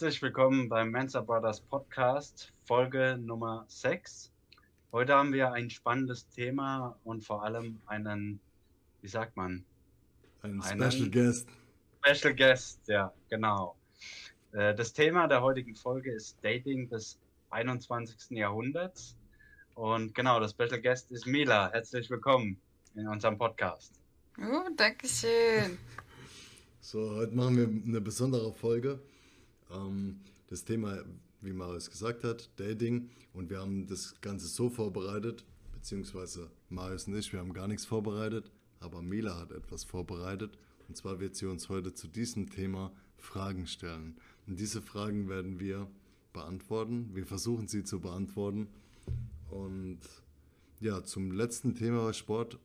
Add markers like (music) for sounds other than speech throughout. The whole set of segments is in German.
Herzlich willkommen beim Mensa Brothers Podcast, Folge Nummer 6. Heute haben wir ein spannendes Thema und vor allem einen, wie sagt man? Einen Special Guest. Special Guest, ja, genau. Äh, das Thema der heutigen Folge ist Dating des 21. Jahrhunderts. Und genau, das Special Guest ist Mila. Herzlich willkommen in unserem Podcast. Oh, danke schön. So, heute machen wir eine besondere Folge. Ähm, das Thema, wie Marius gesagt hat, Dating. Und wir haben das Ganze so vorbereitet, beziehungsweise Marius und ich, wir haben gar nichts vorbereitet, aber Mila hat etwas vorbereitet. Und zwar wird sie uns heute zu diesem Thema Fragen stellen. Und diese Fragen werden wir beantworten. Wir versuchen sie zu beantworten. Und ja, zum letzten Thema Sport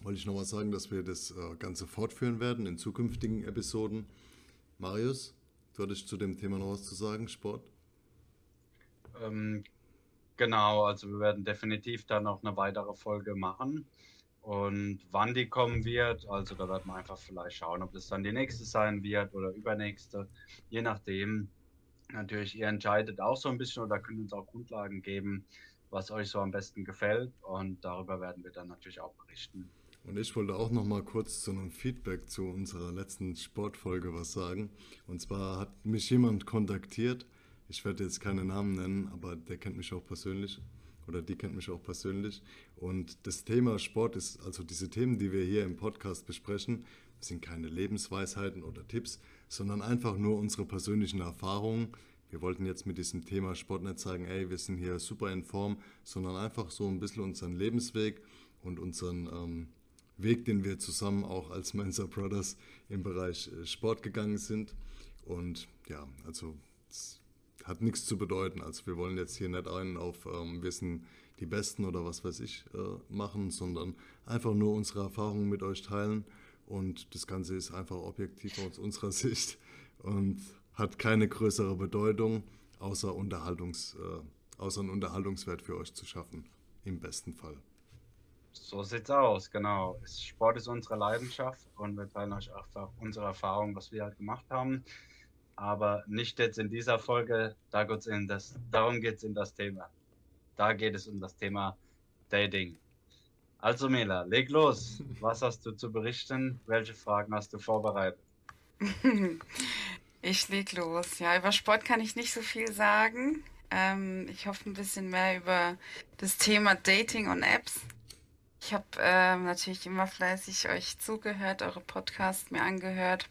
wollte ich nochmal sagen, dass wir das äh, Ganze fortführen werden in zukünftigen Episoden. Marius, Du hattest zu dem Thema noch was zu sagen, Sport? Ähm, genau, also wir werden definitiv dann noch eine weitere Folge machen. Und wann die kommen wird, also da wird man einfach vielleicht schauen, ob das dann die nächste sein wird oder übernächste, je nachdem. Natürlich, ihr entscheidet auch so ein bisschen oder könnt uns auch Grundlagen geben, was euch so am besten gefällt. Und darüber werden wir dann natürlich auch berichten. Und ich wollte auch noch mal kurz zu einem Feedback zu unserer letzten Sportfolge was sagen. Und zwar hat mich jemand kontaktiert. Ich werde jetzt keine Namen nennen, aber der kennt mich auch persönlich oder die kennt mich auch persönlich. Und das Thema Sport ist, also diese Themen, die wir hier im Podcast besprechen, sind keine Lebensweisheiten oder Tipps, sondern einfach nur unsere persönlichen Erfahrungen. Wir wollten jetzt mit diesem Thema Sport nicht sagen, ey, wir sind hier super in Form, sondern einfach so ein bisschen unseren Lebensweg und unseren ähm, Weg, den wir zusammen auch als Mensa Brothers im Bereich äh, Sport gegangen sind. Und ja, also es hat nichts zu bedeuten. Also wir wollen jetzt hier nicht einen auf ähm, wir die Besten oder was weiß ich äh, machen, sondern einfach nur unsere Erfahrungen mit euch teilen. Und das Ganze ist einfach objektiv aus unserer (laughs) Sicht und hat keine größere Bedeutung, außer, Unterhaltungs, äh, außer einen Unterhaltungswert für euch zu schaffen. Im besten Fall. So sieht's aus, genau. Sport ist unsere Leidenschaft und wir teilen euch einfach unsere Erfahrungen, was wir halt gemacht haben. Aber nicht jetzt in dieser Folge, da geht's in das, darum geht es in das Thema. Da geht es um das Thema Dating. Also Mela, leg los. (laughs) Was hast du zu berichten? Welche Fragen hast du vorbereitet? (laughs) Ich leg los. Ja, über Sport kann ich nicht so viel sagen. Ähm, ich hoffe ein bisschen mehr über das Thema Dating und Apps. Ich habe ähm, natürlich immer fleißig euch zugehört, eure Podcasts mir angehört.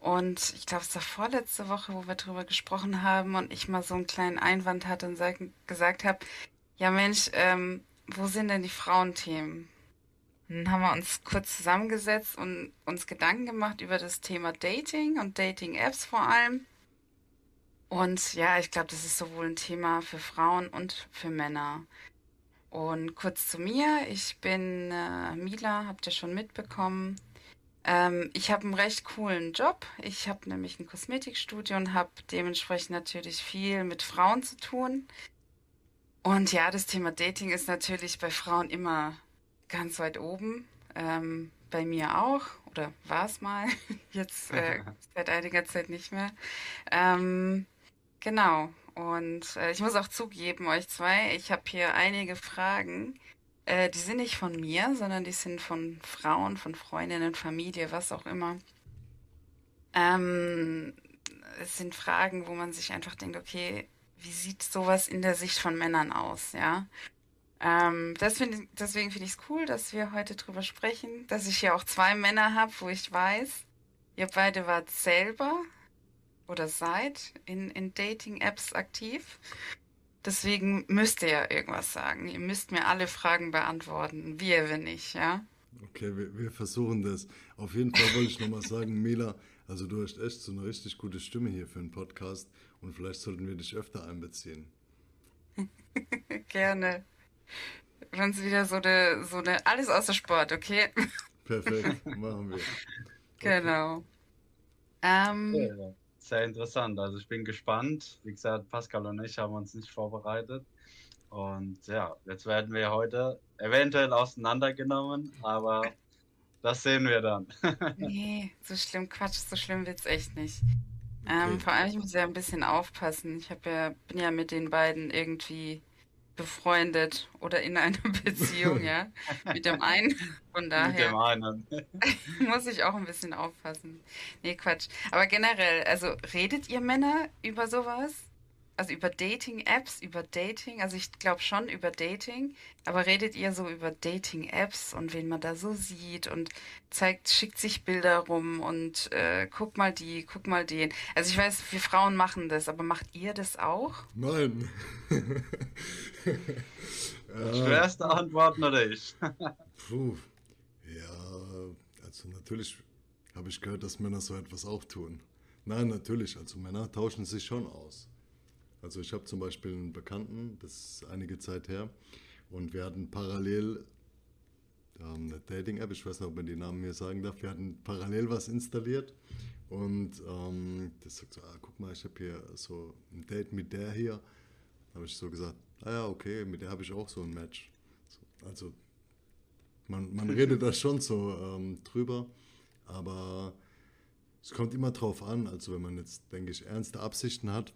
Und ich glaube, es war vorletzte Woche, wo wir drüber gesprochen haben und ich mal so einen kleinen Einwand hatte und sag, gesagt habe, ja Mensch, ähm, wo sind denn die Frauenthemen? Dann haben wir uns kurz zusammengesetzt und uns Gedanken gemacht über das Thema Dating und Dating-Apps vor allem. Und ja, ich glaube, das ist sowohl ein Thema für Frauen und für Männer. Und kurz zu mir, ich bin äh, Mila, habt ihr schon mitbekommen. Ähm, ich habe einen recht coolen Job. Ich habe nämlich ein Kosmetikstudio und habe dementsprechend natürlich viel mit Frauen zu tun. Und ja, das Thema Dating ist natürlich bei Frauen immer ganz weit oben. Ähm, bei mir auch, oder war es mal, (laughs) jetzt äh, (laughs) seit einiger Zeit nicht mehr. Ähm, genau. Und äh, ich muss auch zugeben, euch zwei, ich habe hier einige Fragen. Äh, die sind nicht von mir, sondern die sind von Frauen, von Freundinnen, Familie, was auch immer. Ähm, es sind Fragen, wo man sich einfach denkt, okay, wie sieht sowas in der Sicht von Männern aus, ja? Ähm, find, deswegen finde ich es cool, dass wir heute drüber sprechen, dass ich hier auch zwei Männer habe, wo ich weiß, ihr beide wart selber oder seid in, in Dating-Apps aktiv. Deswegen müsst ihr ja irgendwas sagen. Ihr müsst mir alle Fragen beantworten. Wir, wenn nicht, ja? Okay, wir, wir versuchen das. Auf jeden Fall wollte ich nochmal sagen, Mila, also du hast echt so eine richtig gute Stimme hier für einen Podcast und vielleicht sollten wir dich öfter einbeziehen. (laughs) Gerne. Wenn es wieder so eine, so eine, alles außer Sport, okay? Perfekt, machen wir. (laughs) Okay. Genau. Ähm, ja sehr interessant. Also ich bin gespannt. Wie gesagt, Pascal und ich haben uns nicht vorbereitet. Und ja, jetzt werden wir heute eventuell auseinandergenommen, aber das sehen wir dann. (laughs) nee, so schlimm, Quatsch, so schlimm wird es echt nicht. Ähm, Okay. vor allem, ich muss ja ein bisschen aufpassen. Ich ja, bin ja mit den beiden irgendwie befreundet oder in einer (laughs) Beziehung, ja, mit dem einen. Von Mit daher dem einen. (laughs) muss ich auch ein bisschen aufpassen. Nee, Quatsch. Aber generell, also redet ihr Männer über sowas? Also über Dating-Apps, über Dating? Also ich glaube schon über Dating, aber redet ihr so über Dating-Apps und wen man da so sieht und zeigt, schickt sich Bilder rum und äh, guck mal die, guck mal den. Also ich weiß, wir Frauen machen das, aber macht ihr das auch? Nein. (laughs) Schwerste Antworten oder ich? (laughs) Puh. Ja, also natürlich habe ich gehört, dass Männer so etwas auch tun. Nein, natürlich, also Männer tauschen sich schon aus. Also ich habe zum Beispiel einen Bekannten, das ist einige Zeit her, und wir hatten parallel ähm, eine Dating-App, ich weiß nicht, ob man die Namen mir sagen darf, wir hatten parallel was installiert und ähm, das sagt so, ah, guck mal, ich habe hier so ein Date mit der hier. Da habe ich so gesagt, ah ja, okay, mit der habe ich auch so ein Match. So, also man, man (laughs) redet da schon so ähm, drüber, aber es kommt immer drauf an. Also wenn man jetzt, denke ich, ernste Absichten hat,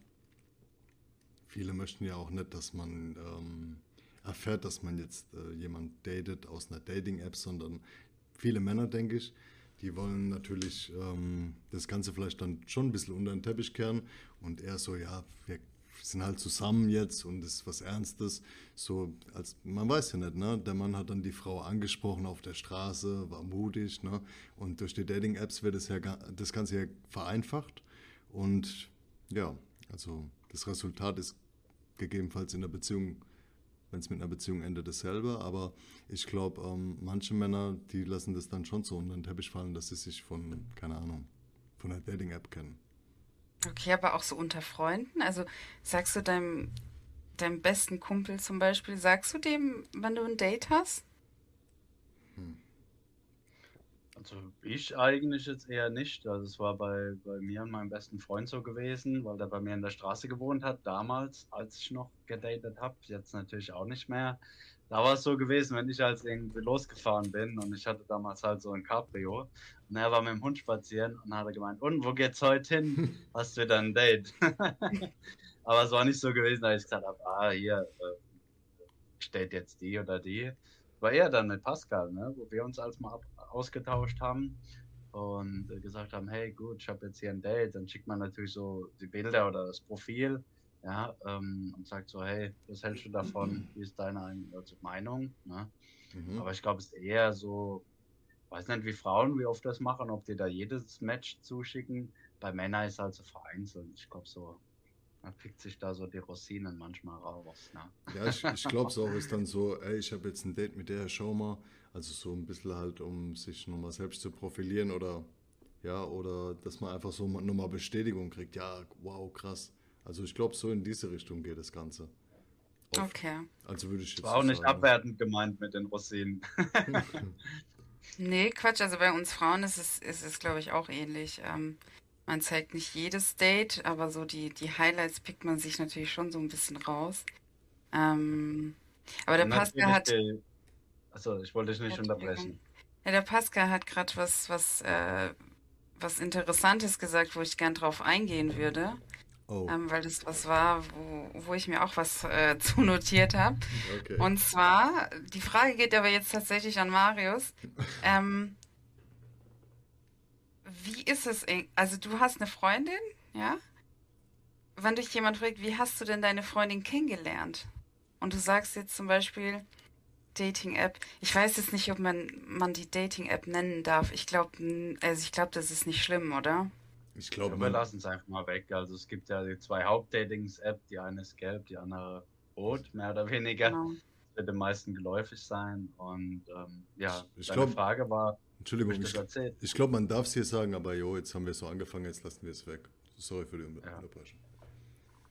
viele möchten ja auch nicht, dass man ähm, erfährt, dass man jetzt äh, jemand datet aus einer Dating-App, sondern viele Männer, denke ich, die wollen natürlich ähm, das Ganze vielleicht dann schon ein bisschen unter den Teppich kehren und eher so, ja, wir sind halt zusammen jetzt und es ist was Ernstes. So, als man weiß ja nicht, ne? Der Mann hat dann die Frau angesprochen auf der Straße, war mutig, ne? Und durch die Dating-Apps wird das ja das Ganze ja vereinfacht. Und ja, also das Resultat ist gegebenenfalls in der Beziehung, wenn es mit einer Beziehung endet, dasselbe. Aber ich glaube, ähm, manche Männer, die lassen das dann schon so unter den Teppich fallen, dass sie sich von, keine Ahnung, von der Dating-App kennen. Okay, aber auch so unter Freunden? Also sagst du deinem, deinem besten Kumpel zum Beispiel, sagst du dem, wenn du ein Date hast? Also ich eigentlich jetzt eher nicht. Also es war bei, bei mir und meinem besten Freund so gewesen, weil der bei mir in der Straße gewohnt hat, damals, als ich noch gedatet habe, jetzt natürlich auch nicht mehr. Da war es so gewesen, wenn ich als irgendwie losgefahren bin und ich hatte damals halt so ein Cabrio und er war mit dem Hund spazieren und hat gemeint, und wo geht's heute hin? Hast du wieder ein Date? (laughs) Aber es war nicht so gewesen, dass ich gesagt habe, ah, hier, äh, steht jetzt die oder die. War eher dann mit Pascal, ne, wo wir uns als mal ab ausgetauscht haben und äh, gesagt haben, hey, gut, ich habe jetzt hier ein Date. Dann schickt man natürlich so die Bilder oder das Profil, ja, ähm, und sagt so, hey, was hältst du davon? Wie ist deine Ein- also Meinung? Ne? Mhm. Aber ich glaube, es ist eher so, weiß nicht, wie Frauen, wie oft das machen, ob die da jedes Match zuschicken. Bei Männern ist halt so vereinzelt. Ich glaube, so, man pickt sich da so die Rosinen manchmal raus. Ne? Ja, ich, ich glaube es auch, ist dann so, (laughs) ey, ich habe jetzt ein Date mit der, schau mal. Also so ein bisschen halt, um sich nochmal selbst zu profilieren oder ja, oder dass man einfach so nochmal Bestätigung kriegt. Ja, wow, krass. Also ich glaube, so in diese Richtung geht das Ganze. Oft. Okay. Also würde ich jetzt War auch nicht sagen. abwertend gemeint mit den Rosinen. (laughs) Nee, Quatsch, also bei uns Frauen ist es, ist es, glaube ich, auch ähnlich. Ähm, man zeigt nicht jedes Date, aber so die, die Highlights pickt man sich natürlich schon so ein bisschen raus. Ähm, aber der Pascal hat, die- Achso, ich wollte dich nicht unterbrechen. ja, der Pascal hat gerade was, was, äh, was Interessantes gesagt, wo ich gern drauf eingehen würde, Oh, ähm, weil das was war, wo, wo ich mir auch was äh, (laughs) zu notiert habe. okay. Und zwar, die Frage geht aber jetzt tatsächlich an Marius. (laughs) Ähm, wie ist es, also du hast eine Freundin, ja? Wenn dich jemand fragt, wie hast du denn deine Freundin kennengelernt? Und du sagst jetzt zum Beispiel Dating-App. Ich weiß jetzt nicht, ob man, man die Dating-App nennen darf. Ich glaube, also ich glaube, das ist nicht schlimm, oder? Ich glaube, Wir man, lassen es einfach mal weg. Also es gibt ja die zwei Hauptdatings-App, die eine ist gelb, die andere rot, mehr oder weniger. Genau. Wird den meisten geläufig sein. Und ähm, ja, Ich- ich deine glaub- Frage war, Entschuldigung, ich, ich glaube, man darf es hier sagen, aber jo, jetzt haben wir so angefangen, jetzt lassen wir es weg. Sorry für die Unter Ja. Unterbrechung.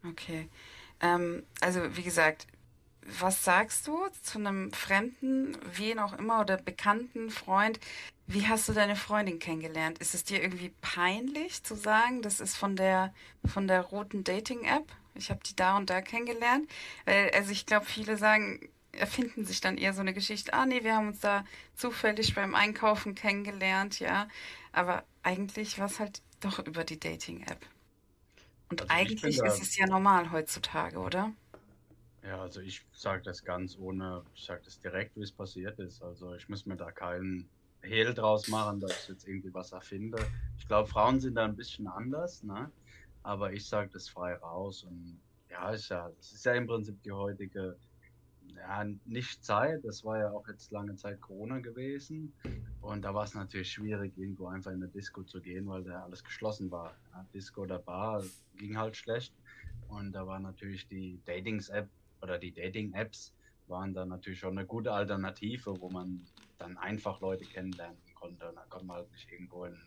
Okay. Ähm, also wie gesagt, was sagst du zu einem Fremden, wen auch immer oder bekannten Freund? Wie hast du deine Freundin kennengelernt? Ist es dir irgendwie peinlich zu sagen, das ist von der von der roten Dating-App? Ich habe die da und da kennengelernt. Weil, also ich glaube, viele sagen, erfinden sich dann eher so eine Geschichte. Ah, nee, wir haben uns da zufällig beim Einkaufen kennengelernt, ja. Aber eigentlich war es halt doch über die Dating-App. Und Also eigentlich ist es ja normal heutzutage, oder? ja, also ich sage das ganz ohne, ich sage das direkt, wie es passiert ist. Also ich muss mir da keinen Hehl draus machen, dass ich jetzt irgendwie was erfinde. Ich glaube, Frauen sind da ein bisschen anders, ne? Aber ich sage das frei raus und ja, ist ja, das ist ja im Prinzip die heutige, ja, nicht Zeit. Das war ja auch jetzt lange Zeit Corona gewesen. Und da war es natürlich schwierig, irgendwo einfach in eine Disco zu gehen, weil da alles geschlossen war. Ja, Disco oder Bar ging halt schlecht. Und da war natürlich die Datings-App oder die Dating-Apps waren dann natürlich schon eine gute Alternative, wo man dann einfach Leute kennenlernen konnte. Und da konnte man halt nicht irgendwo in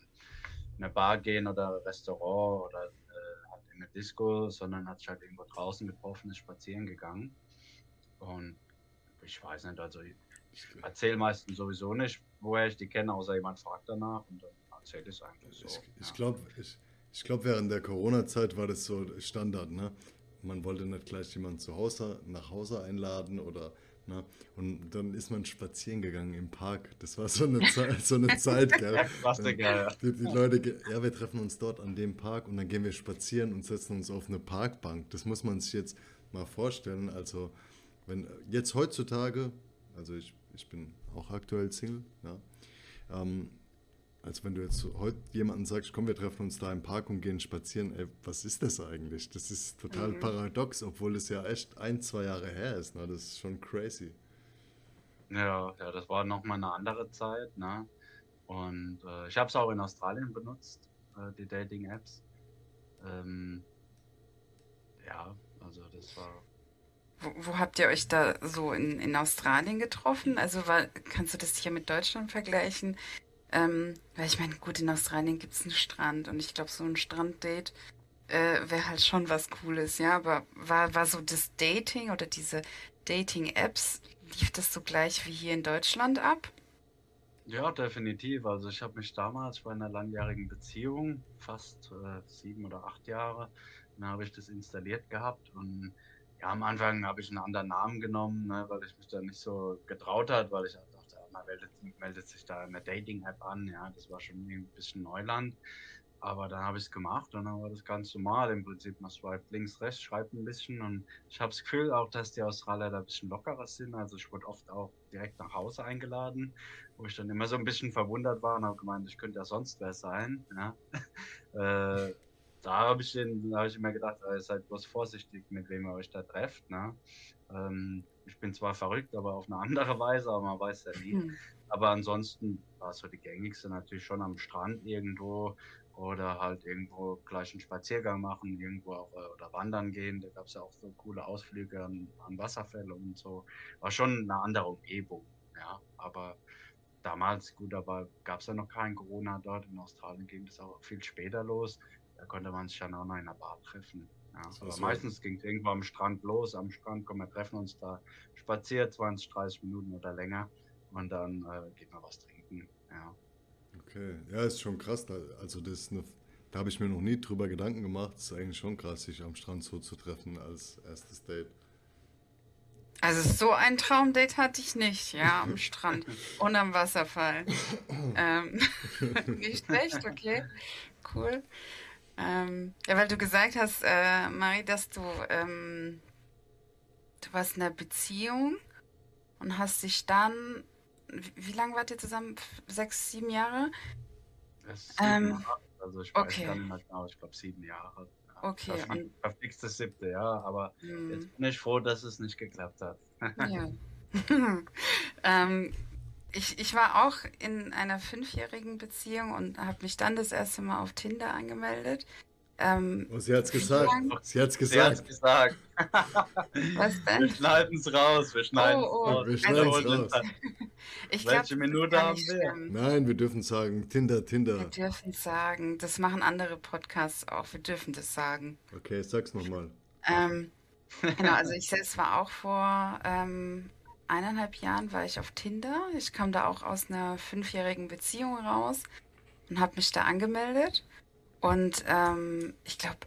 eine Bar gehen oder Restaurant oder äh, in eine Disco, sondern hat sich halt irgendwo draußen getroffen, ist spazieren gegangen. Und ich weiß nicht, also ich erzähle meistens sowieso nicht, woher ich die kenne, außer jemand fragt danach und dann erzähle ich es eigentlich so. ich, ich glaube, ich, ich glaub, während der Corona-Zeit war das so Standard. Ne? Man wollte nicht gleich jemanden zu Hause, nach Hause einladen oder. Ne? Und dann ist man spazieren gegangen im Park. Das war so eine (laughs) Zeit, so eine Zeit gell? Ja. Die, die Leute, ja, wir treffen uns dort an dem Park und dann gehen wir spazieren und setzen uns auf eine Parkbank. Das muss man sich jetzt mal vorstellen. Also, wenn jetzt heutzutage, also ich, ich bin auch aktuell Single, ja, ähm, als wenn du jetzt heute jemanden sagst, komm, wir treffen uns da im Park und gehen spazieren, ey, was ist das eigentlich? Das ist total Mhm. paradox, obwohl es ja echt ein, zwei Jahre her ist. Ne? Das ist schon crazy. Ja, ja, das war nochmal eine andere Zeit, ne? Und äh, ich habe es auch in Australien benutzt, äh, die Dating-Apps. Ähm, ja, also das war. Wo, habt ihr euch da so in, in Australien getroffen? Also war, kannst du das hier mit Deutschland vergleichen? Ähm, weil ich meine, gut, in Australien gibt es einen Strand und ich glaube, so ein Stranddate äh, wäre halt schon was Cooles, ja. Aber war, war so das Dating oder diese Dating-Apps, lief das so gleich wie hier in Deutschland ab? Ja, definitiv. Also ich habe mich damals bei einer langjährigen Beziehung, fast äh, sieben oder acht Jahre, dann habe ich das installiert gehabt und ja, am Anfang habe ich einen anderen Namen genommen, ne, weil ich mich da nicht so getraut hat, weil ich halt dachte, man meldet, meldet sich da eine Dating-App an, ja, das war schon ein bisschen Neuland. Aber dann habe ich es gemacht und dann war das ganz normal. Im Prinzip, man swiped links, rechts, schreibt ein bisschen und ich habe das Gefühl auch, dass die Australier da ein bisschen lockerer sind. Also ich wurde oft auch direkt nach Hause eingeladen wo ich dann immer so ein bisschen verwundert war und habe gemeint, ich könnte ja sonst wer sein. Ja. (laughs) äh, da habe ich, den- da hab ich immer gedacht, seid bloß vorsichtig, mit wem ihr euch da trefft. Ne? Ähm, ich bin zwar verrückt, aber auf eine andere (laughs) Weise, aber man weiß ja nie. Hm. Aber ansonsten war so die gängigste natürlich schon am Strand irgendwo oder halt irgendwo gleich einen Spaziergang machen, irgendwo auch äh, oder wandern gehen. Da gab es ja auch so coole Ausflüge an, an Wasserfälle und so. War schon eine andere Umgebung, ja. Aber damals, gut, aber gab es ja noch kein Corona dort. In Australien ging das auch viel später los. Da konnte man sich dann auch noch in einer Bar treffen. Ja. War Aber so- meistens ging es irgendwo am Strand los. Am Strand, komm, wir treffen uns da, spaziert 20, 30 Minuten oder länger und dann äh, geht man was trinken. Ja. Okay, ja, ist schon krass. Da, also das ist eine, da habe ich mir noch nie drüber Gedanken gemacht. Es ist eigentlich schon krass, sich am Strand so zu treffen als erstes Date. Also so ein Traumdate hatte ich nicht, ja, am Strand (laughs) und am Wasserfall. Ähm, (laughs) nicht schlecht, okay, cool. Ähm, ja, weil du gesagt hast, äh, Marie, dass du, ähm, du warst in einer Beziehung und hast dich dann, wie, wie lange wart ihr zusammen? Sechs, sieben Jahre? Das ist Ähm, sieben Jahre, also ich weiß okay. gar nicht mehr genau, ich glaube sieben Jahre. Ja, Okay, verflixt- und- Verflixt das siebte Jahr, aber jetzt bin ich froh, dass es nicht geklappt hat. Ja. (laughs) (laughs) ähm, ich, ich war auch in einer fünfjährigen Beziehung und habe mich dann das erste Mal auf Tinder angemeldet. Ähm, Oh, sie hat's Wie gesagt. lang? Sie hat's Sie hat's gesagt. gesagt. was Wir denn? schneiden es raus, wir schneiden es Oh, oh. raus. Wir Also- schneiden's raus. (laughs) Ich Welche glaub, ist Minute haben wir? Nein, wir dürfen sagen, Tinder, Wir Tinder. dürfen sagen, das machen andere Podcasts auch, wir dürfen das sagen. Okay, sag's nochmal. Ähm, genau, also ich selbst war auch vor ähm, eineinhalb Jahren war ich auf Tinder. Ich kam da auch aus einer fünfjährigen Beziehung raus und habe mich da angemeldet. Und ähm, ich glaube,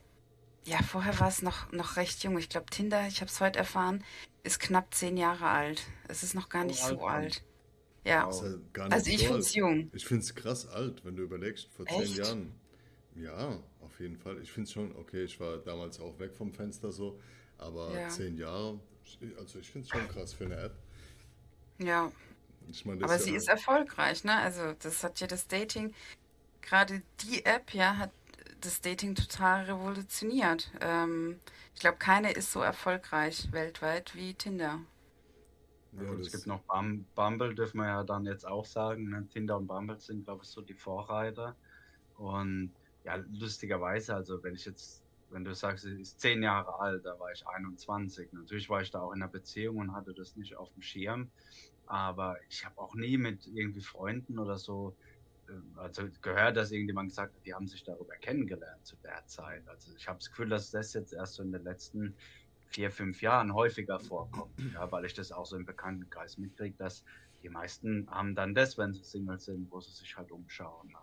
ja, vorher war es noch, noch recht jung. Ich glaube, Tinder, ich habe es heute erfahren, ist knapp zehn Jahre alt. Es ist noch gar Oh, nicht alt so schon. alt. Ja, nicht also ich finde es alt. jung. Ich finde es krass alt, wenn du überlegst, vor Echt? zehn Jahren. Ja, auf jeden Fall. Ich finde es schon, okay, ich war damals auch weg vom Fenster so, aber Ja. zehn Jahre, also ich finde es schon krass für eine App. Ja, Ich meine, aber ist sie ja, ist erfolgreich, ne? Also das hat ja das Dating, gerade die App, ja, hat das Dating total revolutioniert. Ähm, ich glaube, keine ist so erfolgreich weltweit wie Tinder. Ja, es gibt noch Bum Bumble, dürfen wir ja dann jetzt auch sagen. Ne? Tinder und Bumble sind, glaube ich, so die Vorreiter. Und ja, lustigerweise, also wenn ich jetzt, wenn du sagst, sie ist zehn Jahre alt, da war ich 21. Natürlich war ich da auch in einer Beziehung und hatte das nicht auf dem Schirm. Aber ich habe auch nie mit irgendwie Freunden oder so, äh, also gehört, dass irgendjemand gesagt hat, die haben sich darüber kennengelernt zu der Zeit. Also ich habe das Gefühl, dass das jetzt erst so in den letzten vier, fünf Jahren häufiger vorkommt. Ja, weil ich das auch so im Bekanntenkreis mitkriege, dass die meisten haben dann das, wenn sie Single sind, wo sie sich halt umschauen.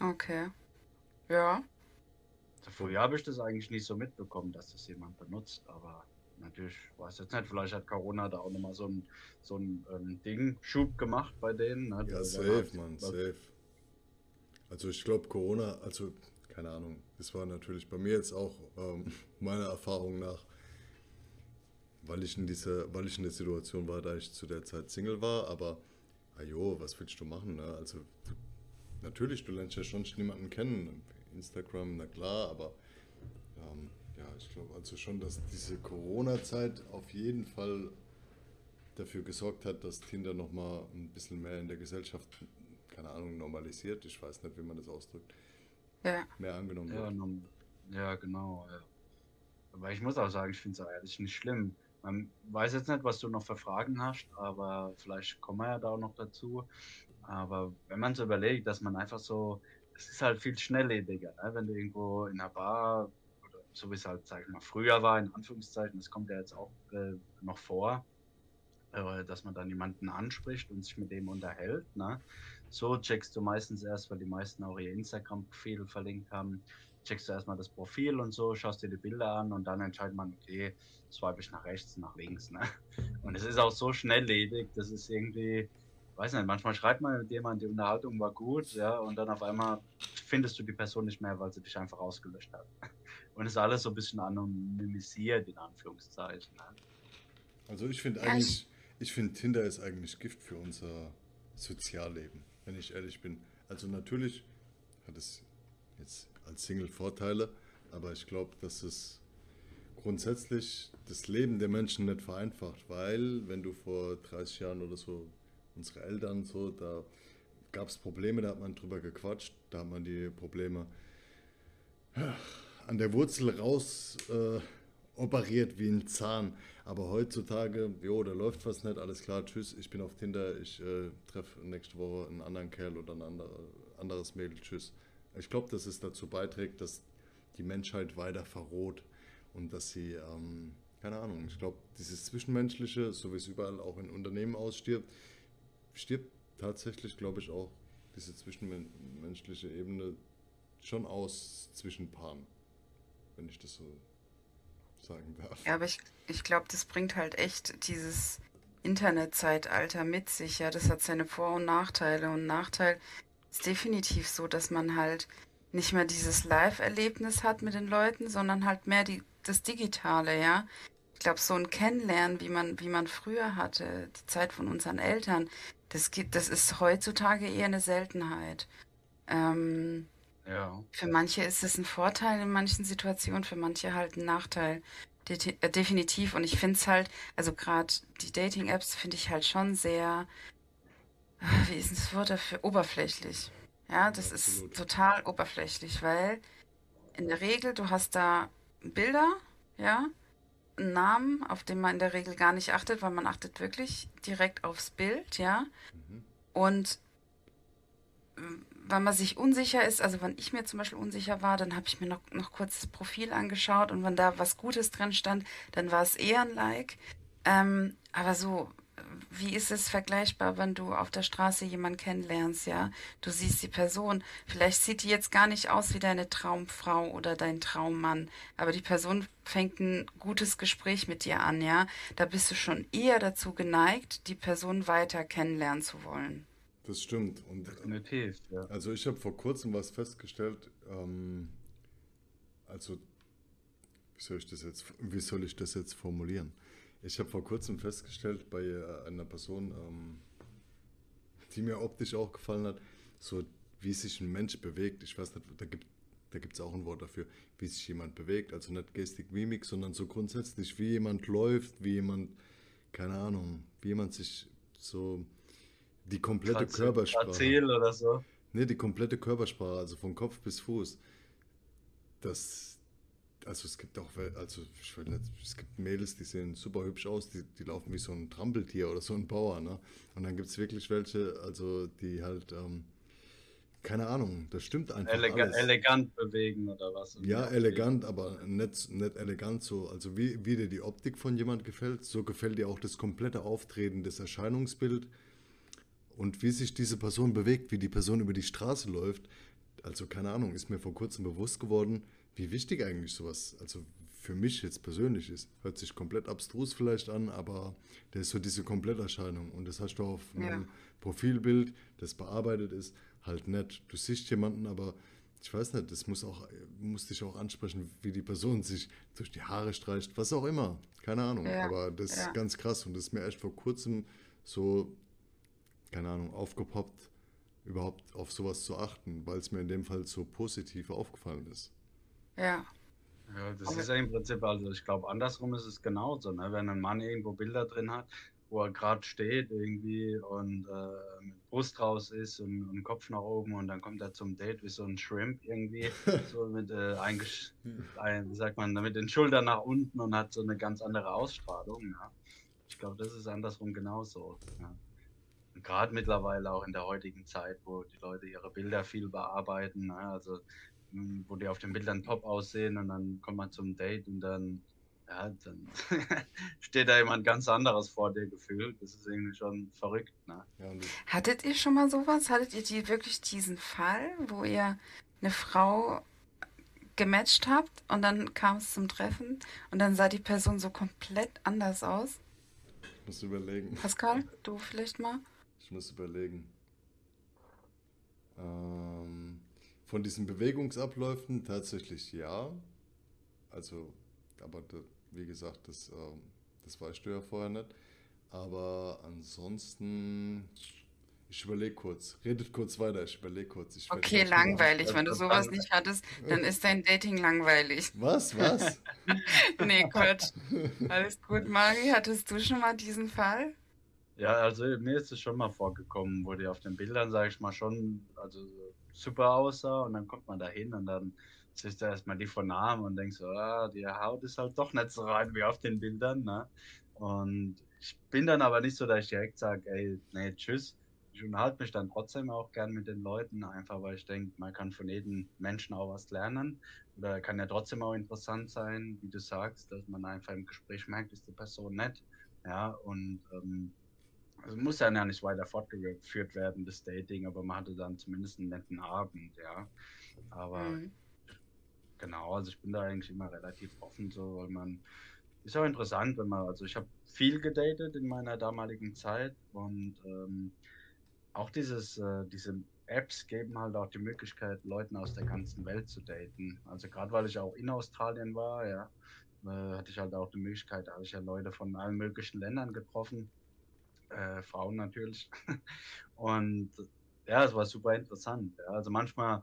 Okay. Ja. Früher habe ich das eigentlich nicht so mitbekommen, dass das jemand benutzt, aber natürlich, weiß jetzt nicht, vielleicht hat Corona da auch nochmal so ein, so ein ähm, Ding, Schub gemacht bei denen. Ne? ja, Da- safe, Mann, safe. Also ich glaube, Corona, also keine Ahnung, das war natürlich bei mir jetzt auch ähm, (laughs) meiner Erfahrung nach, weil ich in dieser, weil ich in der Situation war, da ich zu der Zeit Single war, aber ajo, was willst du machen, ne? Also natürlich, du lernst ja schon jemanden kennen, Instagram, na klar, aber ähm, ja, ich glaube also schon, dass diese Corona-Zeit auf jeden Fall dafür gesorgt hat, dass Tinder nochmal ein bisschen mehr in der Gesellschaft, keine Ahnung, normalisiert, ich weiß nicht, wie man das ausdrückt, Ja. mehr angenommen Ja, wird. ja, genau. Ja. Aber ich muss auch sagen, ich finde es auch ehrlich nicht schlimm. Man weiß jetzt nicht, was du noch für Fragen hast, aber vielleicht kommen wir ja da auch noch dazu. Aber wenn man so überlegt, dass man einfach so, es ist halt viel schnelllebiger, ne? wenn du irgendwo in einer Bar, so wie es halt, sag ich mal, früher war, in Anführungszeichen, das kommt ja jetzt auch äh, noch vor, äh, dass man dann jemanden anspricht und sich mit dem unterhält. Ne? So checkst du meistens erst, weil die meisten auch ihr Instagram-Profil verlinkt haben, checkst du erstmal das Profil und so, schaust dir die Bilder an und dann entscheidet man, okay, swipe ich nach rechts, nach links. Ne? (laughs) Und es ist auch so schnelllebig, das ist irgendwie, weiß nicht, manchmal schreibt man mit jemandem, die Unterhaltung war gut, ja, und dann auf einmal findest du die Person nicht mehr, weil sie dich einfach ausgelöscht hat. Und es ist alles so ein bisschen anonymisiert, in Anführungszeichen. Ne? Also ich finde eigentlich, ich finde Tinder ist eigentlich Gift für unser Sozialleben, wenn ich ehrlich bin. Also natürlich hat es jetzt als Single Vorteile, aber ich glaube, dass es grundsätzlich das Leben der Menschen nicht vereinfacht, weil wenn du vor 30 Jahren oder so unsere Eltern so, da gab es Probleme, da hat man drüber gequatscht, da hat man die Probleme an der Wurzel raus äh, operiert wie ein Zahn. Aber heutzutage, jo, da läuft was nicht, alles klar, tschüss, ich bin auf Tinder, ich äh, treffe nächste Woche einen anderen Kerl oder ein andere, anderes Mädel, tschüss. Ich glaube, dass es dazu beiträgt, dass die Menschheit weiter verroht und dass sie, ähm, keine Ahnung, ich glaube, dieses Zwischenmenschliche, so wie es überall auch in Unternehmen ausstirbt, stirbt tatsächlich, glaube ich, auch diese zwischenmenschliche Ebene schon aus zwischen Paaren, wenn ich das so sagen darf. Ja, aber ich, ich glaube, das bringt halt echt dieses Internetzeitalter mit sich. Ja, das hat seine Vor- und Nachteile. Und Nachteil ist definitiv so, dass man halt nicht mehr dieses Live-Erlebnis hat mit den Leuten, sondern halt mehr die, das Digitale, ja. Ich glaube, so ein Kennenlernen, wie man, wie man früher hatte, die Zeit von unseren Eltern, das gibt, das ist heutzutage eher eine Seltenheit. Ähm, Ja. für manche ist es ein Vorteil in manchen Situationen, für manche halt ein Nachteil. De äh, definitiv. Und ich finde es halt, also gerade die Dating-Apps finde ich halt schon sehr, ah, wie ist das Wort dafür? Oberflächlich. Ja, das Ja, ist total oberflächlich, weil in der Regel, du hast da Bilder, ja, einen Namen, auf den man in der Regel gar nicht achtet, weil man achtet wirklich direkt aufs Bild, ja. Mhm. Und wenn man sich unsicher ist, also wenn ich mir zum Beispiel unsicher war, dann habe ich mir noch, noch kurz das Profil angeschaut und wenn da was Gutes drin stand, dann war es eher ein Like. Ähm, aber so, wie ist es vergleichbar, wenn du auf der Straße jemanden kennenlernst, ja? Du siehst die Person, vielleicht sieht die jetzt gar nicht aus wie deine Traumfrau oder dein Traummann, aber die Person fängt ein gutes Gespräch mit dir an, ja? Da bist du schon eher dazu geneigt, die Person weiter kennenlernen zu wollen. Das stimmt. Und Definitiv, ja. also ich habe vor kurzem was festgestellt, ähm, also wie soll ich das jetzt, wie soll ich das jetzt formulieren? Ich habe vor kurzem festgestellt bei äh, einer Person, ähm, die mir optisch auch gefallen hat, so wie sich ein Mensch bewegt. Ich weiß nicht, da gibt da gibt es auch ein Wort dafür, wie sich jemand bewegt. Also nicht Gestik, Mimik, sondern so grundsätzlich, wie jemand läuft, wie jemand, keine Ahnung, wie jemand sich so die komplette Grazil, Körpersprache. Grazil oder so. Ne, die komplette Körpersprache, also von Kopf bis Fuß. Das, also es gibt auch, also ich will nicht, es gibt Mädels, die sehen super hübsch aus, die, die laufen wie so ein Trampeltier oder so ein Bauer, ne? Und dann gibt es wirklich welche, also die halt, ähm, keine Ahnung, das stimmt einfach Elega alles. elegant bewegen oder was. Ja, elegant, aber nicht, nicht elegant so. Also wie, wie dir die Optik von jemand gefällt, so gefällt dir auch das komplette Auftreten, das Erscheinungsbild und wie sich diese Person bewegt, wie die Person über die Straße läuft. Also keine Ahnung, ist mir vor kurzem bewusst geworden, wie wichtig eigentlich sowas, also für mich jetzt persönlich ist. Hört sich komplett abstrus vielleicht an, aber das ist so diese Kompletterscheinung. Und das hast du auf Ja. einem Profilbild, das bearbeitet ist, halt nicht. Du siehst jemanden, aber ich weiß nicht, das muss auch, muss dich auch ansprechen, wie die Person sich durch die Haare streicht, was auch immer. Keine Ahnung. Ja, Aber das ja. ist ganz krass und das ist mir echt vor kurzem so, keine Ahnung, aufgepoppt, überhaupt auf sowas zu achten, weil es mir in dem Fall so positiv aufgefallen ist. Ja, Ja, das Aber- ist ja im Prinzip, also ich glaube, andersrum ist es genauso, ne? Wenn ein Mann irgendwo Bilder drin hat, wo er gerade steht irgendwie und äh, mit Brust raus ist und, und Kopf nach oben und dann kommt er zum Date wie so ein Shrimp irgendwie, (laughs) so mit äh, eingesch ein, wie sagt man, mit den Schultern nach unten und hat so eine ganz andere Ausstrahlung. Ja? Ich glaube, das ist andersrum genauso. Ja? Gerade mittlerweile auch in der heutigen Zeit, wo die Leute ihre Bilder viel bearbeiten, ne? also mh, wo die auf den Bildern top aussehen und dann kommt man zum Date und dann, ja, dann (laughs) steht da jemand ganz anderes vor dir gefühlt. Das ist irgendwie schon verrückt. Ne? Hattet ihr schon mal sowas? Hattet ihr die, wirklich diesen Fall, wo ihr eine Frau gematcht habt und dann kam es zum Treffen und dann sah die Person so komplett anders aus? ich muss überlegen. Pascal, du vielleicht mal? Muss überlegen. Ähm, von diesen Bewegungsabläufen tatsächlich ja. Also, aber da, wie gesagt, das, ähm, das weißt du ja vorher nicht. Aber ansonsten, ich überlege kurz. Redet kurz weiter, ich überlege kurz. Ich Okay, langweilig. Wenn du sowas (laughs) nicht hattest, dann ist dein Dating langweilig. Was, was? (laughs) Nee, Quatsch. Alles gut, Mari. Hattest du schon mal diesen Fall? Ja, also mir ist es schon mal vorgekommen, wo die auf den Bildern, sage ich mal, schon also super aussah und dann kommt man da hin und dann siehst du erstmal die von Namen und denkst so, ah, die Haut ist halt doch nicht so rein wie auf den Bildern, ne? Und ich bin dann aber nicht so, dass ich direkt sage, ey, nee, tschüss. Ich unterhalte mich dann trotzdem auch gern mit den Leuten, einfach weil ich denke, man kann von jedem Menschen auch was lernen. Oder kann ja trotzdem auch interessant sein, wie du sagst, dass man einfach im Gespräch merkt, ist die Person nett. Ja, und ähm, also muss ja nicht weiter fortgeführt werden, das Dating, aber man hatte dann zumindest einen netten Abend, ja. Aber Mhm. genau, also ich bin da eigentlich immer relativ offen, so, weil man ist auch interessant, wenn man, also ich habe viel gedatet in meiner damaligen Zeit und ähm, auch dieses, äh, diese Apps geben halt auch die Möglichkeit, Leuten aus der ganzen Welt zu daten. Also gerade weil ich auch in Australien war, ja, äh, hatte ich halt auch die Möglichkeit, da habe ich ja Leute von allen möglichen Ländern getroffen, äh, Frauen natürlich. (laughs) Und ja, es war super interessant. Ja. Also manchmal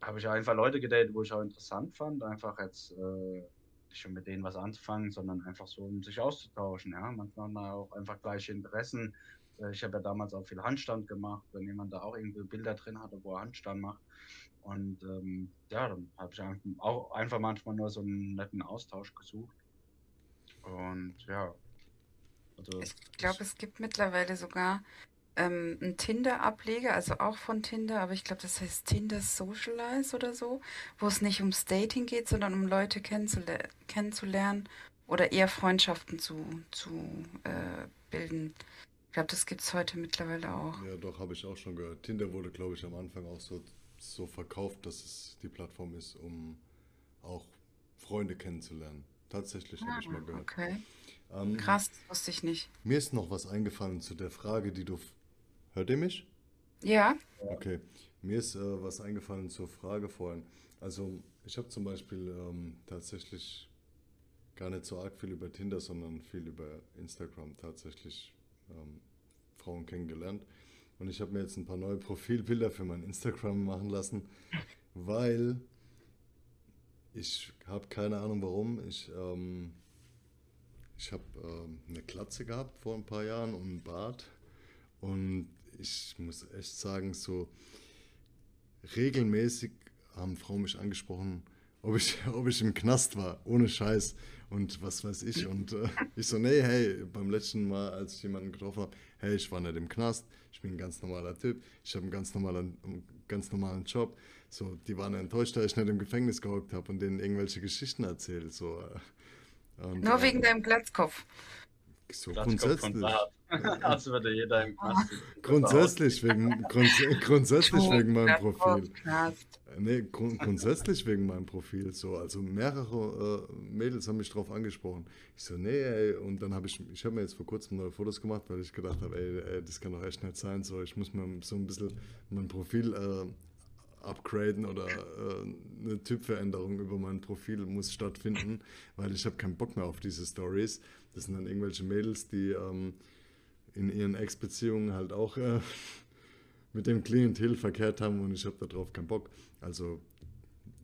habe ich einfach Leute gedatet, wo ich auch interessant fand, einfach jetzt äh, nicht schon mit denen was anzufangen, sondern einfach so, um sich auszutauschen. Ja. Manchmal haben wir auch einfach gleiche Interessen. Äh, Ich habe ja damals auch viel Handstand gemacht, wenn jemand da auch irgendwie Bilder drin hatte, wo er Handstand macht. Und ähm, ja, dann habe ich auch einfach manchmal nur so einen netten Austausch gesucht. Und ja, also Ich glaube, es gibt mittlerweile sogar ähm, einen Tinder-Ableger, also auch von Tinder, aber ich glaube, das heißt Tinder Socialize oder so, wo es nicht ums Dating geht, sondern um Leute kennenzuler kennenzulernen oder eher Freundschaften zu, zu äh, bilden. Ich glaube, das gibt es heute mittlerweile auch. Ja, doch, habe ich auch schon gehört. Tinder wurde, glaube ich, am Anfang auch so, so verkauft, dass es die Plattform ist, um auch Freunde kennenzulernen. Tatsächlich habe ich mal Ah, gehört. okay. Ähm, Krass, das wusste ich nicht. Mir ist noch was eingefallen zu der Frage, die du Hört ihr mich? Ja. Okay. Mir ist äh, was eingefallen zur Frage vorhin. Also, ich habe zum Beispiel ähm, tatsächlich gar nicht so arg viel über Tinder, sondern viel über Instagram tatsächlich ähm, Frauen kennengelernt. Und ich habe mir jetzt ein paar neue Profilbilder für mein Instagram machen lassen, (laughs) weil ich habe keine Ahnung warum. Ich, ähm, ich habe ähm, eine Glatze gehabt vor ein paar Jahren und einen Bart. Und ich muss echt sagen, so regelmäßig haben Frauen mich angesprochen, ob ich, (laughs) ob ich im Knast war, ohne Scheiß und was weiß ich. Und äh, ich so, nee, hey, beim letzten Mal, als ich jemanden getroffen habe, hey, ich war nicht im Knast, ich bin ein ganz normaler Typ, ich habe einen ganz normalen, ganz normalen Job. So, die waren enttäuscht, dass ich nicht im Gefängnis gehockt habe und denen irgendwelche Geschichten erzählt. So, äh, und, Nur wegen äh, deinem Glatzkopf. So grundsätzlich. (laughs) Als würde jeder im Knast (laughs) Grundsätzlich wegen, grunds grundsätzlich wegen meinem Profil. Nee, grund grundsätzlich wegen meinem Profil. So, also mehrere äh, Mädels haben mich drauf angesprochen. Ich so, nee, ey, und dann habe ich, ich habe mir jetzt vor kurzem neue Fotos gemacht, weil ich gedacht habe, ey, ey, das kann doch echt nicht sein. So, ich muss mir so ein bisschen mein Profil äh, upgraden oder äh, eine Typveränderung über mein Profil muss stattfinden, (laughs) weil ich habe keinen Bock mehr auf diese Stories. Das sind dann irgendwelche Mädels, die ähm, in ihren Ex-Beziehungen halt auch äh, (laughs) mit dem Klientel verkehrt haben und ich habe darauf keinen Bock. Also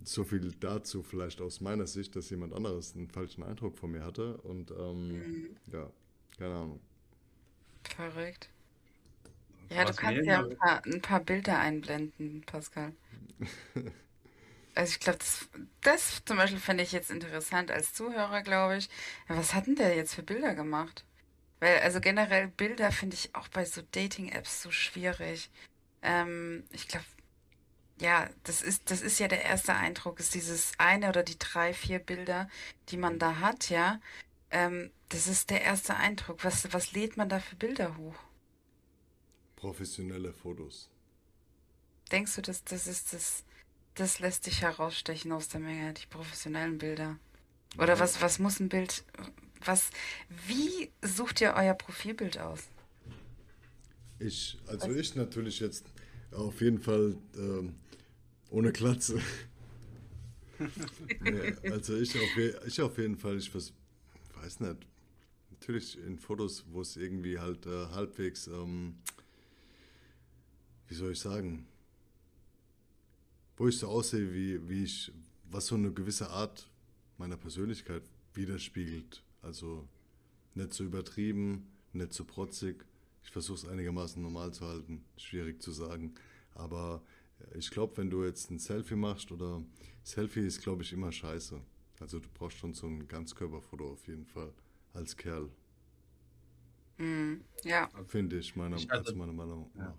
so viel dazu vielleicht aus meiner Sicht, dass jemand anderes einen falschen Eindruck von mir hatte und ähm, mhm. ja, keine Ahnung. Verrückt. Ja, du kannst ja ein paar, ein paar, Bilder einblenden, Pascal. (laughs) also ich glaube, das, das zum Beispiel finde ich jetzt interessant als Zuhörer, glaube ich. Ja, was hat denn der jetzt für Bilder gemacht? Weil, also generell Bilder finde ich auch bei so Dating-Apps so schwierig. Ähm, ich glaube, ja, das ist, das ist ja der erste Eindruck, ist dieses eine oder die drei, vier Bilder, die man da hat, ja. Ähm, das ist der erste Eindruck. Was, was lädt man da für Bilder hoch? Professionelle Fotos. Denkst du, dass das ist das, das lässt dich herausstechen aus der Menge, die professionellen Bilder? Oder ja. was, was muss ein Bild, was, wie sucht ihr euer Profilbild aus? Ich, also was? ich natürlich jetzt auf jeden Fall ähm, ohne Glatze. (laughs) ja, also ich auf, ich auf jeden Fall, ich was, weiß nicht, natürlich in Fotos, wo es irgendwie halt äh, halbwegs, ähm, wie soll ich sagen, wo ich so aussehe, wie, wie ich, was so eine gewisse Art meiner Persönlichkeit widerspiegelt. Also nicht so übertrieben, nicht so protzig. Ich versuche es einigermaßen normal zu halten. Schwierig zu sagen. Aber ich glaube, wenn du jetzt ein Selfie machst oder Selfie ist, glaube ich, immer scheiße. Also du brauchst schon so ein Ganzkörperfoto auf jeden Fall als Kerl. Mm, ja. Finde ich, meiner, ich hatte, also meiner Meinung nach. Ja.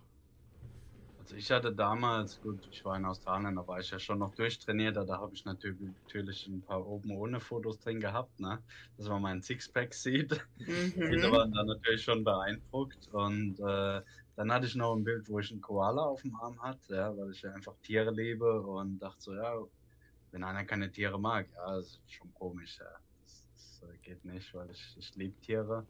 Also ich hatte damals, gut, ich war in Australien, da war ich ja schon noch durchtrainiert, da habe ich natürlich, natürlich ein paar oben ohne Fotos drin gehabt, ne? dass man meinen Sixpack (laughs) sieht. Mhm. Die waren dann natürlich schon beeindruckt und äh, dann hatte ich noch ein Bild, wo ich einen Koala auf dem Arm hatte, ja, weil ich ja einfach Tiere liebe und dachte so, ja, wenn einer keine Tiere mag, ja, das ist schon komisch, ja. Das, das äh, geht nicht, weil ich, ich liebe Tiere.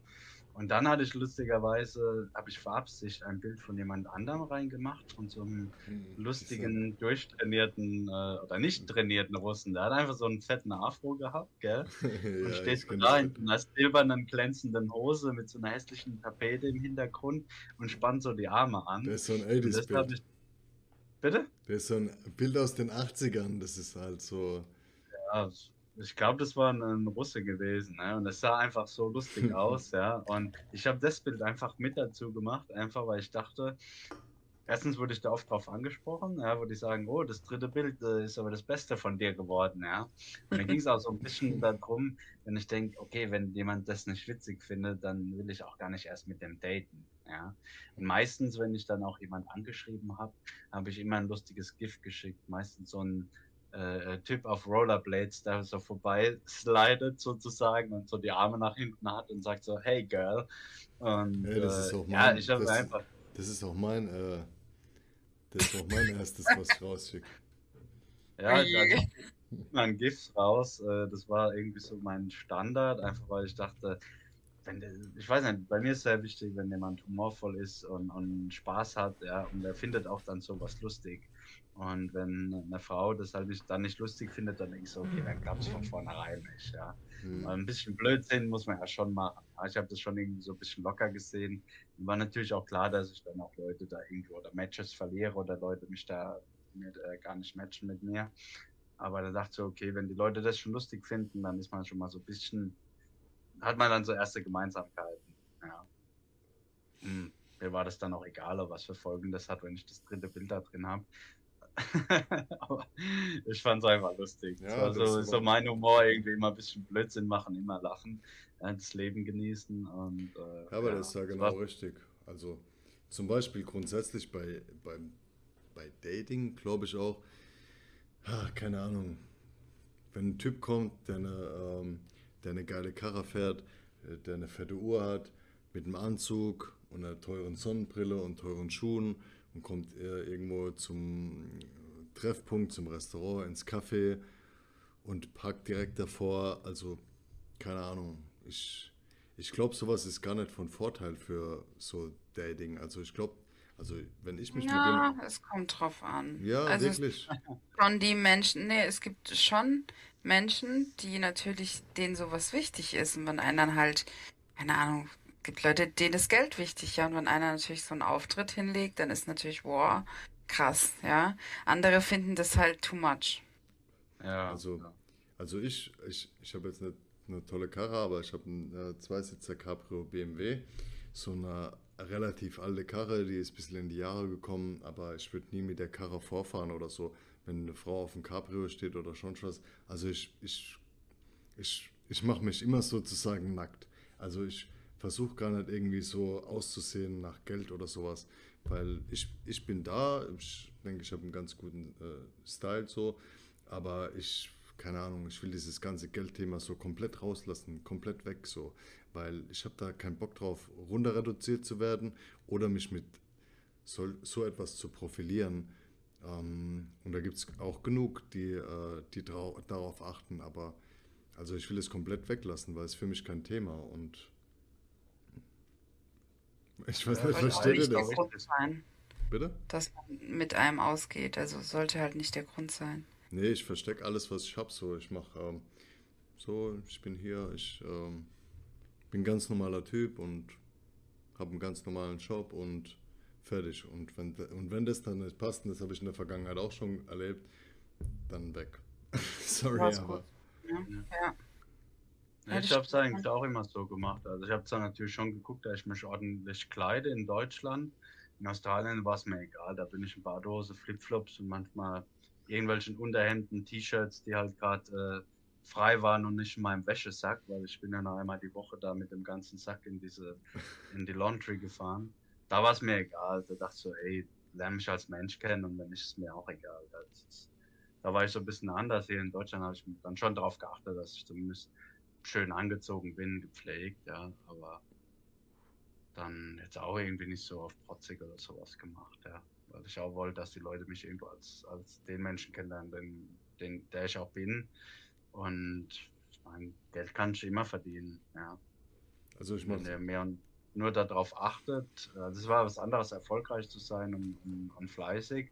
Und dann hatte ich lustigerweise, habe ich für Absicht ein Bild von jemand anderem reingemacht, von so einem hm, lustigen, durchtrainierten äh, oder nicht trainierten Russen. Der hat einfach so einen fetten Afro gehabt, gell? (laughs) ja, und steht so da in einer silbernen, glänzenden Hose mit so einer hässlichen Tapete im Hintergrund und spannt so die Arme an. Der ist so ein 80s-Bild. Ich... Bitte? Der ist so ein Bild aus den 80ern, das ist halt so. Ja, ich glaube, das war ein, Russe gewesen, ne? Und es sah einfach so lustig (laughs) aus, ja. Und ich habe das Bild einfach mit dazu gemacht, einfach weil ich dachte, erstens wurde ich da oft drauf angesprochen, ja, würde ich sagen, oh, das dritte Bild äh, ist aber das Beste von dir geworden, ja. Und dann ging es auch so ein bisschen (laughs) darum, wenn ich denke, okay, wenn jemand das nicht witzig findet, dann will ich auch gar nicht erst mit dem daten, ja. Und meistens, wenn ich dann auch jemand angeschrieben habe, habe ich immer ein lustiges Gift geschickt, meistens so ein äh, Typ auf Rollerblades, der so vorbei slidet sozusagen und so die Arme nach hinten hat und sagt so, hey Girl. Und hey, das ist äh, auch mein, ja, ich habe einfach. Das ist auch mein, äh, das ist auch mein erstes, was ich rausschicke. Ja, da man GIFs raus. Äh, das war irgendwie so mein Standard, einfach weil ich dachte, wenn, ich weiß nicht, bei mir ist sehr wichtig, wenn jemand humorvoll ist und, und Spaß hat, ja, und er findet auch dann sowas lustig. Und wenn eine Frau das halt nicht, dann nicht lustig findet, dann denke ich so, okay, dann klappt es von vornherein nicht, ja. Mhm. Ein bisschen Blödsinn muss man ja schon machen. Ich habe das schon irgendwie so ein bisschen locker gesehen. War natürlich auch klar, dass ich dann auch Leute da irgendwo oder Matches verliere oder Leute mich da mit, äh, gar nicht matchen mit mir. Aber da dachte ich so, okay, wenn die Leute das schon lustig finden, dann ist man schon mal so ein bisschen, hat man dann so erste Gemeinsamkeiten. Ja. Hm. Mir war das dann auch egal, was für Folgen das hat, wenn ich das dritte Bild da drin habe. (laughs) Aber ich fand es einfach lustig. Ja, war so, so mein Humor, irgendwie immer ein bisschen Blödsinn machen, immer lachen, das Leben genießen. Und, äh, ja, aber ja, das ist ja genau richtig. Also zum Beispiel grundsätzlich bei, bei, bei Dating glaube ich auch, ach, keine Ahnung, wenn ein Typ kommt, der eine, ähm, der eine geile Karre fährt, äh, der eine fette Uhr hat, mit einem Anzug und einer teuren Sonnenbrille und teuren Schuhen und kommt irgendwo zum Treffpunkt, zum Restaurant, ins Café und parkt direkt davor. Also, keine Ahnung. Ich, ich glaube, sowas ist gar nicht von Vorteil für so Dating. Also, ich glaube, also wenn ich mich ja, mit dem... es kommt drauf an. Ja, also wirklich. Von die Menschen, nee, es gibt schon Menschen, die natürlich, denen sowas wichtig ist. Und wenn einer dann halt, keine Ahnung, gibt Leute, denen ist Geld wichtig, ja. Und wenn einer natürlich so einen Auftritt hinlegt, dann ist natürlich, wow, krass, ja. Andere finden das halt too much. Ja. Also, also ich, ich, ich habe jetzt eine, eine tolle Karre, aber ich habe einen äh, Zweisitzer Cabrio BMW. So eine relativ alte Karre, die ist ein bisschen in die Jahre gekommen, aber ich würde nie mit der Karre vorfahren oder so, wenn eine Frau auf dem Cabrio steht oder schon was. Also ich, ich, ich, ich mache mich immer sozusagen nackt. Also ich, versuche gar nicht irgendwie so auszusehen nach Geld oder sowas, weil ich, ich bin da, ich denke, ich habe einen ganz guten äh, Style so, aber ich, keine Ahnung, ich will dieses ganze Geldthema so komplett rauslassen, komplett weg so, weil ich habe da keinen Bock drauf, runter reduziert zu werden oder mich mit so, so etwas zu profilieren. Ähm, und da gibt es auch genug, die, äh, die darauf achten, aber also ich will es komplett weglassen, weil es für mich kein Thema und ich weiß nicht, verstehe das? Grund sein, Bitte? Dass man mit einem ausgeht. Also sollte halt nicht der Grund sein. Nee, ich verstecke alles, was ich habe. So, ich mache ähm, so, ich bin hier, ich ähm, bin ganz normaler Typ und habe einen ganz normalen Job und fertig. Und wenn, und wenn das dann nicht passt, und das habe ich in der Vergangenheit auch schon erlebt, dann weg. (laughs) Sorry, aber. Ja. ja. Ja, ich habe es eigentlich auch immer so gemacht. Also ich habe zwar natürlich schon geguckt, dass ich mich ordentlich kleide in Deutschland. In Australien war es mir egal. Da bin ich in Badehose, Flipflops und manchmal irgendwelchen Unterhemden, T-Shirts, die halt gerade äh, frei waren und nicht in meinem Wäschesack, weil ich bin ja noch einmal die Woche da mit dem ganzen Sack in diese in die Laundry gefahren. Da war es mir egal. Da dachte ich so, ey, lerne mich als Mensch kennen und wenn nicht, ist es mir auch egal. Ist, da war ich so ein bisschen anders. Hier in Deutschland habe ich dann schon darauf geachtet, dass ich zumindest schön angezogen bin, gepflegt, ja, aber dann jetzt auch irgendwie nicht so auf protzig oder sowas gemacht, ja. Weil ich auch wollte, dass die Leute mich irgendwo als, als den Menschen kennenlernen, den, den, der ich auch bin. Und mein Geld kann ich immer verdienen, ja. Also ich meine. Wenn mehr und nur darauf achtet, also es war was anderes, erfolgreich zu sein und, und, und fleißig,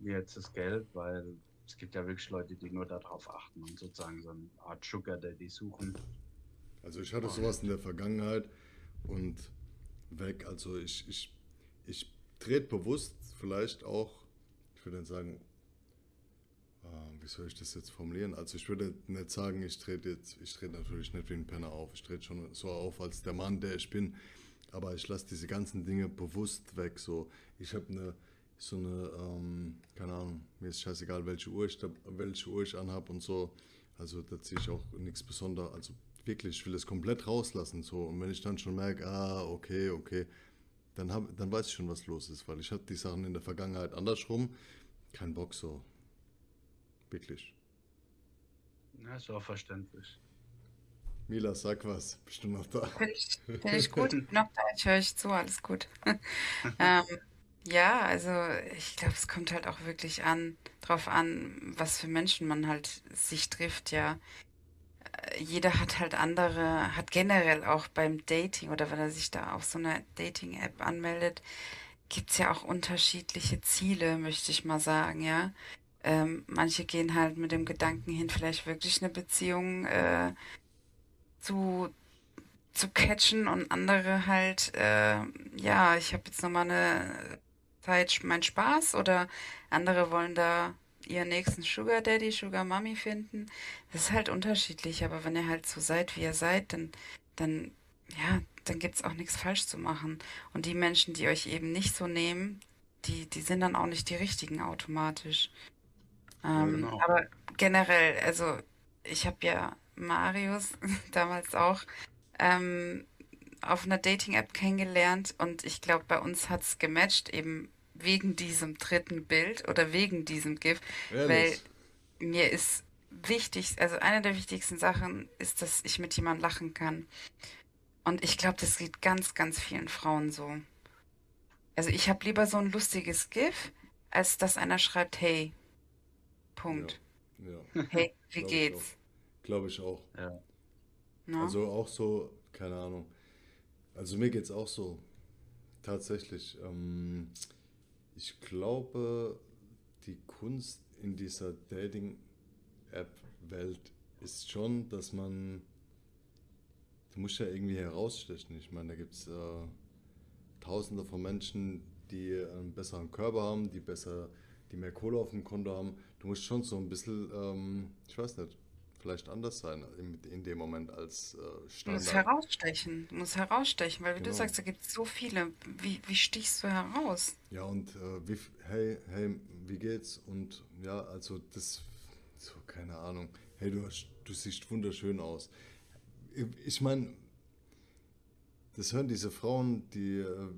wie jetzt das Geld, weil es gibt ja wirklich Leute, die nur darauf achten und sozusagen so eine Art Sugar Daddy suchen. Also ich hatte sowas in der Vergangenheit und weg. Also ich, ich, ich trete bewusst vielleicht auch, ich würde sagen, äh, wie soll ich das jetzt formulieren? Also ich würde nicht sagen, ich trete jetzt, ich trete natürlich nicht wie ein Penner auf. Ich trete schon so auf als der Mann, der ich bin. Aber ich lasse diese ganzen Dinge bewusst weg. So, ich habe eine so eine, ähm, keine Ahnung, mir ist scheißegal, welche Uhr ich, da, welche Uhr ich anhab und so. Also da ziehe ich auch nichts Besonderes. Also wirklich, ich will es komplett rauslassen. So. Und wenn ich dann schon merke, ah, okay, okay, dann, hab, dann weiß ich schon, was los ist, weil ich hatte die Sachen in der Vergangenheit andersrum. Kein Bock so. Wirklich. Ja, ist auch verständlich. Mila, sag was. Bist du noch da? Finde ich, find ich gut. (laughs) noch da. Ich höre euch zu. Alles gut. (laughs) ähm, ja, also ich glaube, es kommt halt auch wirklich an, drauf an, was für Menschen man halt sich trifft, ja. jeder hat halt andere, hat generell auch beim Dating oder wenn er sich da auf so einer Dating-App anmeldet, gibt's ja auch unterschiedliche Ziele, möchte ich mal sagen, ja. Ähm, manche gehen halt mit dem Gedanken hin, vielleicht wirklich eine Beziehung äh, zu, zu catchen und andere halt, äh, ja, ich habe jetzt nochmal eine Zeit meinen Spaß oder andere wollen da ihren nächsten Sugar Daddy, Sugar Mommy finden. Das ist halt unterschiedlich, aber wenn ihr halt so seid, wie ihr seid, dann, dann, ja, dann gibt's auch nichts falsch zu machen. Und die Menschen, die euch eben nicht so nehmen, die, die sind dann auch nicht die richtigen automatisch. Ja, Ähm, genau. aber generell, also ich habe ja Marius (laughs) damals auch ähm, auf einer Dating-App kennengelernt und ich glaube, bei uns hat's gematcht, eben wegen diesem dritten Bild oder wegen diesem GIF, weil Ehrlich. mir ist wichtig, also eine der wichtigsten Sachen ist, dass ich mit jemandem lachen kann. Und ich glaube, das geht ganz, ganz vielen Frauen so. Also ich habe lieber so ein lustiges GIF, als dass einer schreibt, hey, Ja, Punkt. ja, (laughs) Hey, wie glaube ich auch. geht's? Glaube ich auch. Ja. Ne? Also auch so, keine Ahnung. Also mir geht's auch so. Tatsächlich. Ähm, ich glaube, die Kunst in dieser Dating-App-Welt ist schon, dass man, du musst ja irgendwie herausstechen. Ich meine, da gibt's äh, Tausende von Menschen, die einen besseren Körper haben, die besser, die mehr Kohle auf dem Konto haben. Du musst schon so ein bisschen, ähm, ich weiß nicht, vielleicht anders sein in, in dem Moment als äh, Du musst Standard. herausstechen. Du musst herausstechen, weil wie du Genau. sagst, da gibt es so viele. Wie, wie stichst du heraus? Ja, und äh, wie, hey, hey, wie geht's? Und ja, also das, so, keine Ahnung. Hey, du, du siehst wunderschön aus. Ich, meine, das hören diese Frauen, die, äh,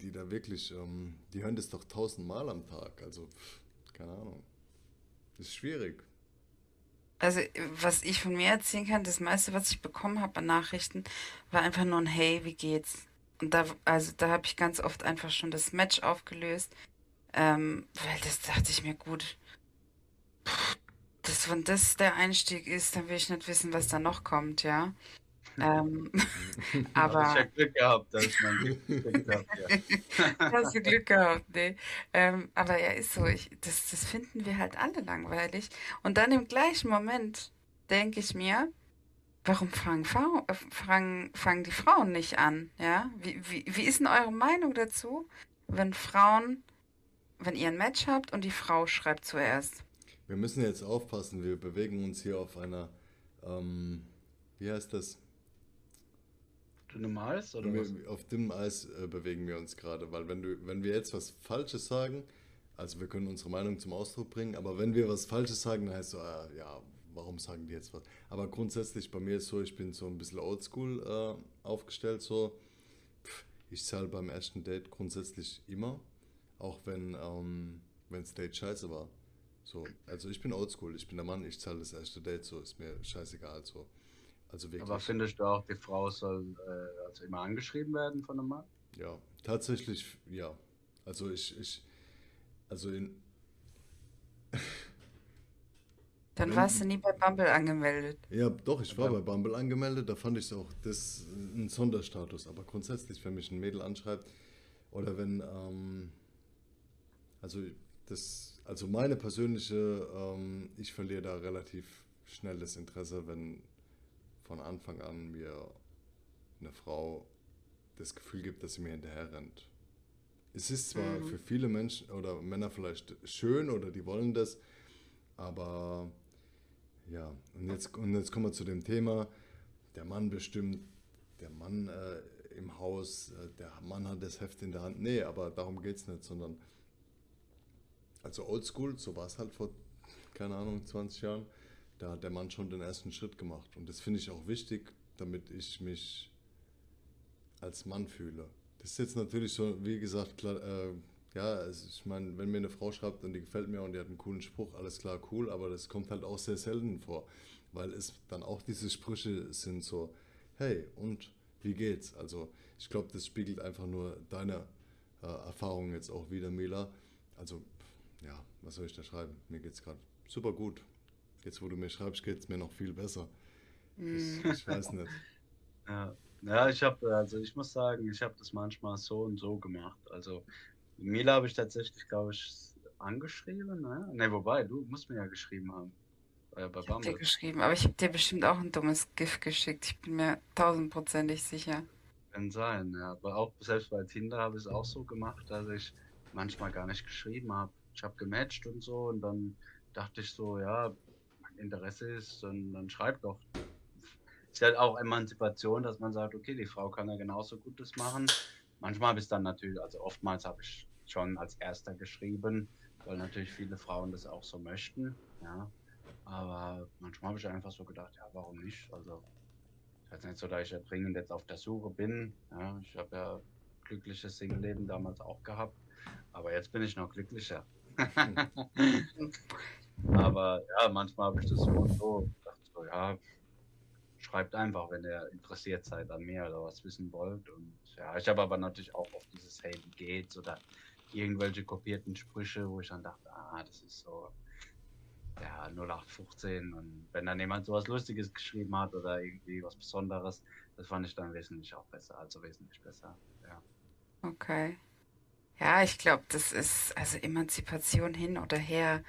die da wirklich, ähm, die hören das doch tausendmal am Tag. Also, keine Ahnung. Das ist schwierig. Also, was ich von mir erzählen kann, das meiste, was ich bekommen habe an Nachrichten, war einfach nur ein Hey, wie geht's? Und da, also da habe ich ganz oft einfach schon das Match aufgelöst, ähm, weil das dachte ich mir, gut, dass wenn das der Einstieg ist, dann will ich nicht wissen, was da noch kommt, ja. Ähm, (laughs) (laughs) Da hast du ja aber Glück gehabt, dass ich mein Glück gehabt, ja. (laughs) hast du Glück gehabt, nee. Ähm, aber ja, ist so, ich, das, das finden wir halt alle langweilig. Und dann im gleichen Moment denke ich mir, Warum fangen, äh, fangen, fangen die Frauen nicht an? Ja? Wie, wie, wie ist denn eure Meinung dazu, wenn Frauen, wenn ihr ein Match habt und die Frau schreibt zuerst? Wir müssen jetzt aufpassen, wir bewegen uns hier auf einer, ähm, wie heißt das? Dünnem Eis oder was? Wir, auf dünnem Eis äh, bewegen wir uns gerade, weil wenn du, wenn wir jetzt was Falsches sagen, also wir können unsere Meinung zum Ausdruck bringen, aber wenn wir was Falsches sagen, dann heißt so, ah, ja, warum sagen die jetzt was? Aber grundsätzlich bei mir ist so, ich bin so ein bisschen oldschool äh, aufgestellt, so, pff, ich zahle beim ersten Date grundsätzlich immer, auch wenn ähm, wenn's Date scheiße war. So, also ich bin oldschool, ich bin der Mann, ich zahle das erste Date, so ist mir scheißegal, so. Also wirklich. Aber findest du auch, die Frau soll äh, also immer angeschrieben werden von einem Mann? Ja, tatsächlich, ja. Also ich, ich, also in, (laughs) Dann Wenn- warst du nie bei Bumble angemeldet. ja, doch, ich war Ja. bei Bumble angemeldet, da fand ich es auch, das ein Sonderstatus. Aber grundsätzlich, wenn mich ein Mädel anschreibt oder wenn, ähm, also das, also meine persönliche, ähm, ich verliere da relativ schnell das Interesse, wenn von Anfang an mir eine Frau das Gefühl gibt, dass sie mir hinterher rennt. Es ist zwar Mhm. für viele Menschen oder Männer vielleicht schön oder die wollen das, aber ja, und jetzt, und jetzt kommen wir zu dem Thema, der Mann bestimmt, der Mann äh, im Haus, äh, der Mann hat das Heft in der Hand. Nee, aber darum geht es nicht, sondern also oldschool, so war es halt vor, keine Ahnung, 20 Jahren, da hat der Mann schon den ersten Schritt gemacht. Und das finde ich auch wichtig, damit ich mich als Mann fühle. Das ist jetzt natürlich so, wie gesagt, klar, äh, ja, also ich meine, wenn mir eine Frau schreibt und die gefällt mir und die hat einen coolen Spruch, alles klar, cool, aber das kommt halt auch sehr selten vor, weil es dann auch diese Sprüche sind so, hey, und wie geht's? Also ich glaube, das spiegelt einfach nur deine äh, Erfahrung jetzt auch wieder, Mila. Also, ja, was soll ich da schreiben? Mir geht's gerade super gut. Jetzt, wo du mir schreibst, geht's mir noch viel besser. Ich, ich weiß nicht. (laughs) Ja, ja ich habe, also ich muss sagen, ich habe das manchmal so und so gemacht. Also Mila habe ich tatsächlich, glaube ich, angeschrieben. Ne? ne, wobei, du musst mir ja geschrieben haben. Äh, bei ich habe dir geschrieben, aber ich habe dir bestimmt auch ein dummes GIF geschickt. Ich bin mir tausendprozentig sicher. Kann sein, ja. Aber auch selbst bei Tinder habe ich es auch so gemacht, dass ich manchmal gar nicht geschrieben habe. Ich habe gematcht und so und dann dachte ich so, ja, Interesse ist, dann, dann schreib doch. Ist halt auch Emanzipation, dass man sagt, okay, die Frau kann ja genauso gut das machen. Manchmal habe ich dann natürlich, also oftmals habe ich schon als erster geschrieben, weil natürlich viele Frauen das auch so möchten, ja. Aber manchmal habe ich einfach so gedacht, ja, warum nicht? Also, es ist nicht so, dass ich ja dringend jetzt auf der Suche bin. Ja, ich habe ja glückliches Single-Leben damals auch gehabt. Aber jetzt bin ich noch glücklicher. (laughs) Aber ja, manchmal habe ich das so und so. Dachte so, ja, schreibt einfach, wenn ihr interessiert seid an mir oder was wissen wollt. Und ja, ich habe aber natürlich auch auf dieses Hey, wie geht's oder irgendwelche kopierten Sprüche, wo ich dann dachte, ah, das ist so, ja, 0815. Und wenn dann jemand sowas Lustiges geschrieben hat oder irgendwie was Besonderes, das fand ich dann wesentlich auch besser, also wesentlich besser, ja. Okay. Ja, ich glaube, das ist also Emanzipation hin oder her.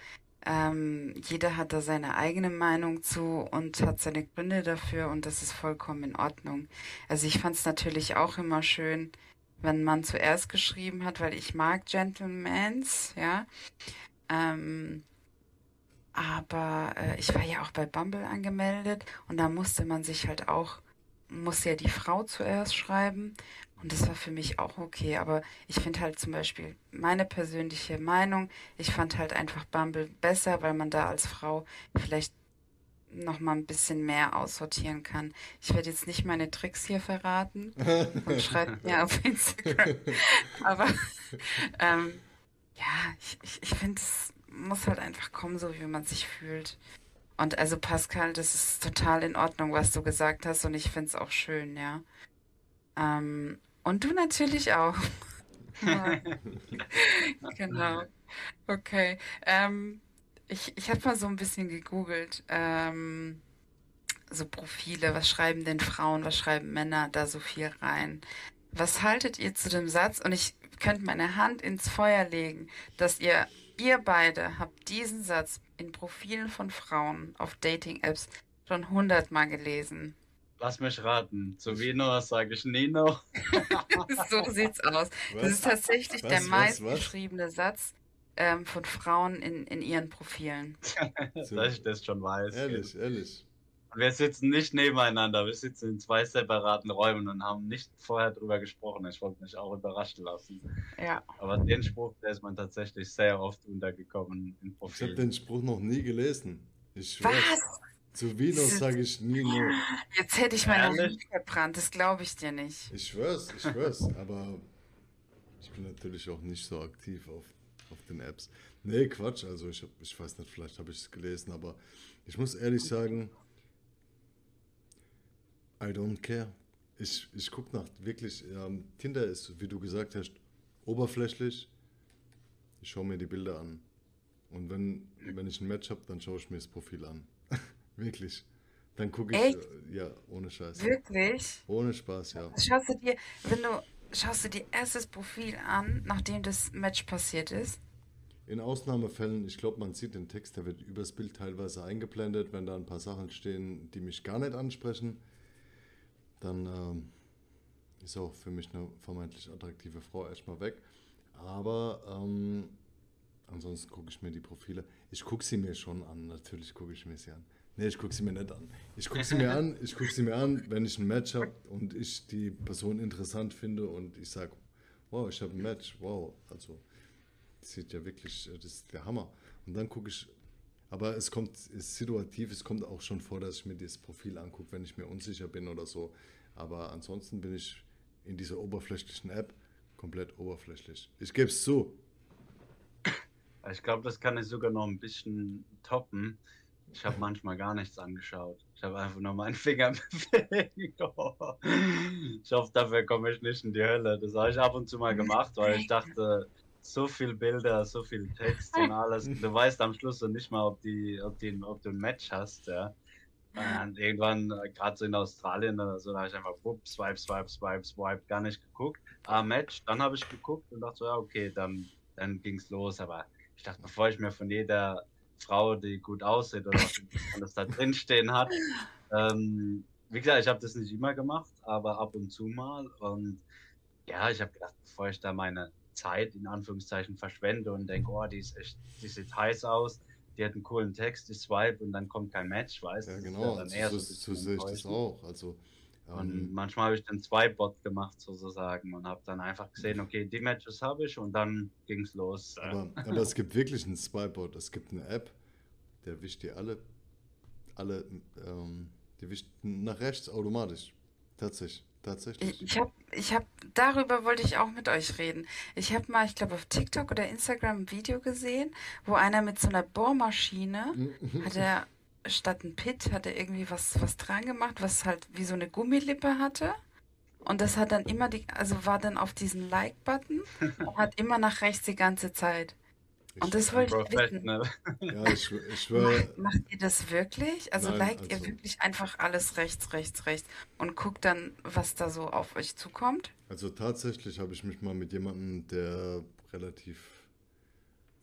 Ähm, jeder hat da seine eigene Meinung zu und hat seine Gründe dafür und das ist vollkommen in Ordnung. Also ich fand es natürlich auch immer schön, wenn man zuerst geschrieben hat, weil ich mag Gentlemans, ja. Ähm, aber äh, ich war ja auch bei Bumble angemeldet und da musste man sich halt auch, musste ja die Frau zuerst schreiben und das war für mich auch okay. Aber ich finde halt zum Beispiel meine persönliche Meinung, ich fand halt einfach Bumble besser, weil man da als Frau vielleicht noch mal ein bisschen mehr aussortieren kann. Ich werde jetzt nicht meine Tricks hier verraten (laughs) und schreibt mir auf Instagram. (laughs) Aber ähm, ja, ich, ich, ich finde es muss halt einfach kommen, so wie man sich fühlt. Und also Pascal, das ist total in Ordnung, was du gesagt hast und ich finde es auch schön, ja. Ähm, und du natürlich auch. (laughs) genau. Okay. Ähm, ich ich habe mal so ein bisschen gegoogelt. Ähm, so Profile, was schreiben denn Frauen, was schreiben Männer da so viel rein? Was haltet ihr zu dem Satz? Und ich könnte meine Hand ins Feuer legen, dass ihr Ihr beide habt diesen Satz in Profilen von Frauen auf Dating-Apps schon hundertmal gelesen. Lass mich raten. Zu Vino sage ich Nino. (laughs) so sieht's aus. Was? Das ist tatsächlich was, der meistgeschriebene Satz ähm, von Frauen in, in ihren Profilen. (laughs) Dass ich das schon weiß. Ehrlich, ehrlich. Wir sitzen nicht nebeneinander, wir sitzen in zwei separaten Räumen und haben nicht vorher drüber gesprochen. Ich wollte mich auch überraschen lassen. Ja. Aber den Spruch, der ist man tatsächlich sehr oft untergekommen im Profil. Ich habe den Spruch noch nie gelesen. Ich Was? Zu Venus sage ich nie nur. Jetzt hätte ich meine Hand verbrannt, das glaube ich dir nicht. Ich schwör's, ich schwör's, aber ich bin natürlich auch nicht so aktiv auf, auf den Apps. Nee, Quatsch, also ich, hab, ich weiß nicht, vielleicht habe ich es gelesen, aber ich muss ehrlich sagen, I don't care. Ich, ich gucke nach wirklich, ähm, Tinder ist, wie du gesagt hast, oberflächlich. Ich schaue mir die Bilder an. Und wenn, wenn ich ein Match habe, dann schaue ich mir das Profil an. Wirklich. Dann gucke ich, Echt? Äh, ja, ohne Scheiß. Wirklich? Ohne Spaß, ja. Schaust du dir, wenn du, schaust du dir erstes Profil an, nachdem das Match passiert ist? In Ausnahmefällen, ich glaube, man sieht den Text, der wird übers Bild teilweise eingeblendet, wenn da ein paar Sachen stehen, die mich gar nicht ansprechen dann ähm, ist auch für mich eine vermeintlich attraktive Frau erstmal weg. Aber ähm, ansonsten gucke ich mir die Profile. Ich gucke sie mir schon an, natürlich gucke ich mir sie an. Nee, ich gucke sie mir nicht an. Ich gucke sie mir an, ich gucke sie mir an, wenn ich ein Match habe und ich die Person interessant finde und ich sage, wow, ich habe ein Match, wow, also das sieht ja wirklich, das ist der Hammer. Und dann gucke ich, aber es kommt, es ist situativ, es kommt auch schon vor, dass ich mir das Profil angucke, wenn ich mir unsicher bin oder so. Aber ansonsten bin ich in dieser oberflächlichen App komplett oberflächlich. Ich gebe es zu. Ich glaube, das kann ich sogar noch ein bisschen toppen. Ich habe manchmal gar nichts angeschaut. Ich habe einfach nur meinen Finger (laughs) bewegt. ich hoffe, dafür komme ich nicht in die Hölle. Das habe ich ab und zu mal gemacht, weil ich dachte, so viel Bilder, so viel Text und alles. (laughs) Du weißt am Schluss so nicht mal, ob, die, ob, die, ob du ein Match hast. Ja. Und irgendwann, äh, gerade so in Australien oder so, da habe ich einfach wupp, swipe, swipe, swipe, swipe, gar nicht geguckt. Ah, Match, dann habe ich geguckt und dachte so, ja, okay, dann, dann ging es los. Aber ich dachte, bevor ich mir von jeder Frau, die gut aussieht oder was alles da drinstehen hat, ähm, wie gesagt, ich habe das nicht immer gemacht, aber ab und zu mal. Und ja, ich habe gedacht, bevor ich da meine Zeit in Anführungszeichen verschwende und denke, oh, die ist echt, die sieht heiß aus, die hat einen coolen Text, ich swipe und dann kommt kein Match, weißt du? Ja, genau, eher so, so sehe ich das auch. Also, Und ähm, manchmal habe ich dann zwei Bot gemacht sozusagen und habe dann einfach gesehen, okay, die Matches habe ich und dann ging es los. aber, aber es gibt wirklich einen Spybot, es gibt eine App, der wischt die alle, alle, ähm, die wischt nach rechts automatisch. Tatsächlich, tatsächlich. Ich, ich habe, ich hab, darüber wollte ich auch mit euch reden. Ich habe mal, ich glaube, auf TikTok oder Instagram ein Video gesehen, wo einer mit so einer Bohrmaschine (laughs) hat er statt ein Pit hat er irgendwie was, was dran gemacht, was halt wie so eine Gummilippe hatte. Und das hat dann immer die, also war dann auf diesen Like-Button und hat immer nach rechts die ganze Zeit. Und das wollte ich wissen. Professional. Ja, ich, ich schwöre, Macht, macht ihr das wirklich? Also Nein, liked ihr also- wirklich einfach alles rechts, rechts, rechts und guckt dann, was da so auf euch zukommt? also tatsächlich habe ich mich mal mit jemandem, der relativ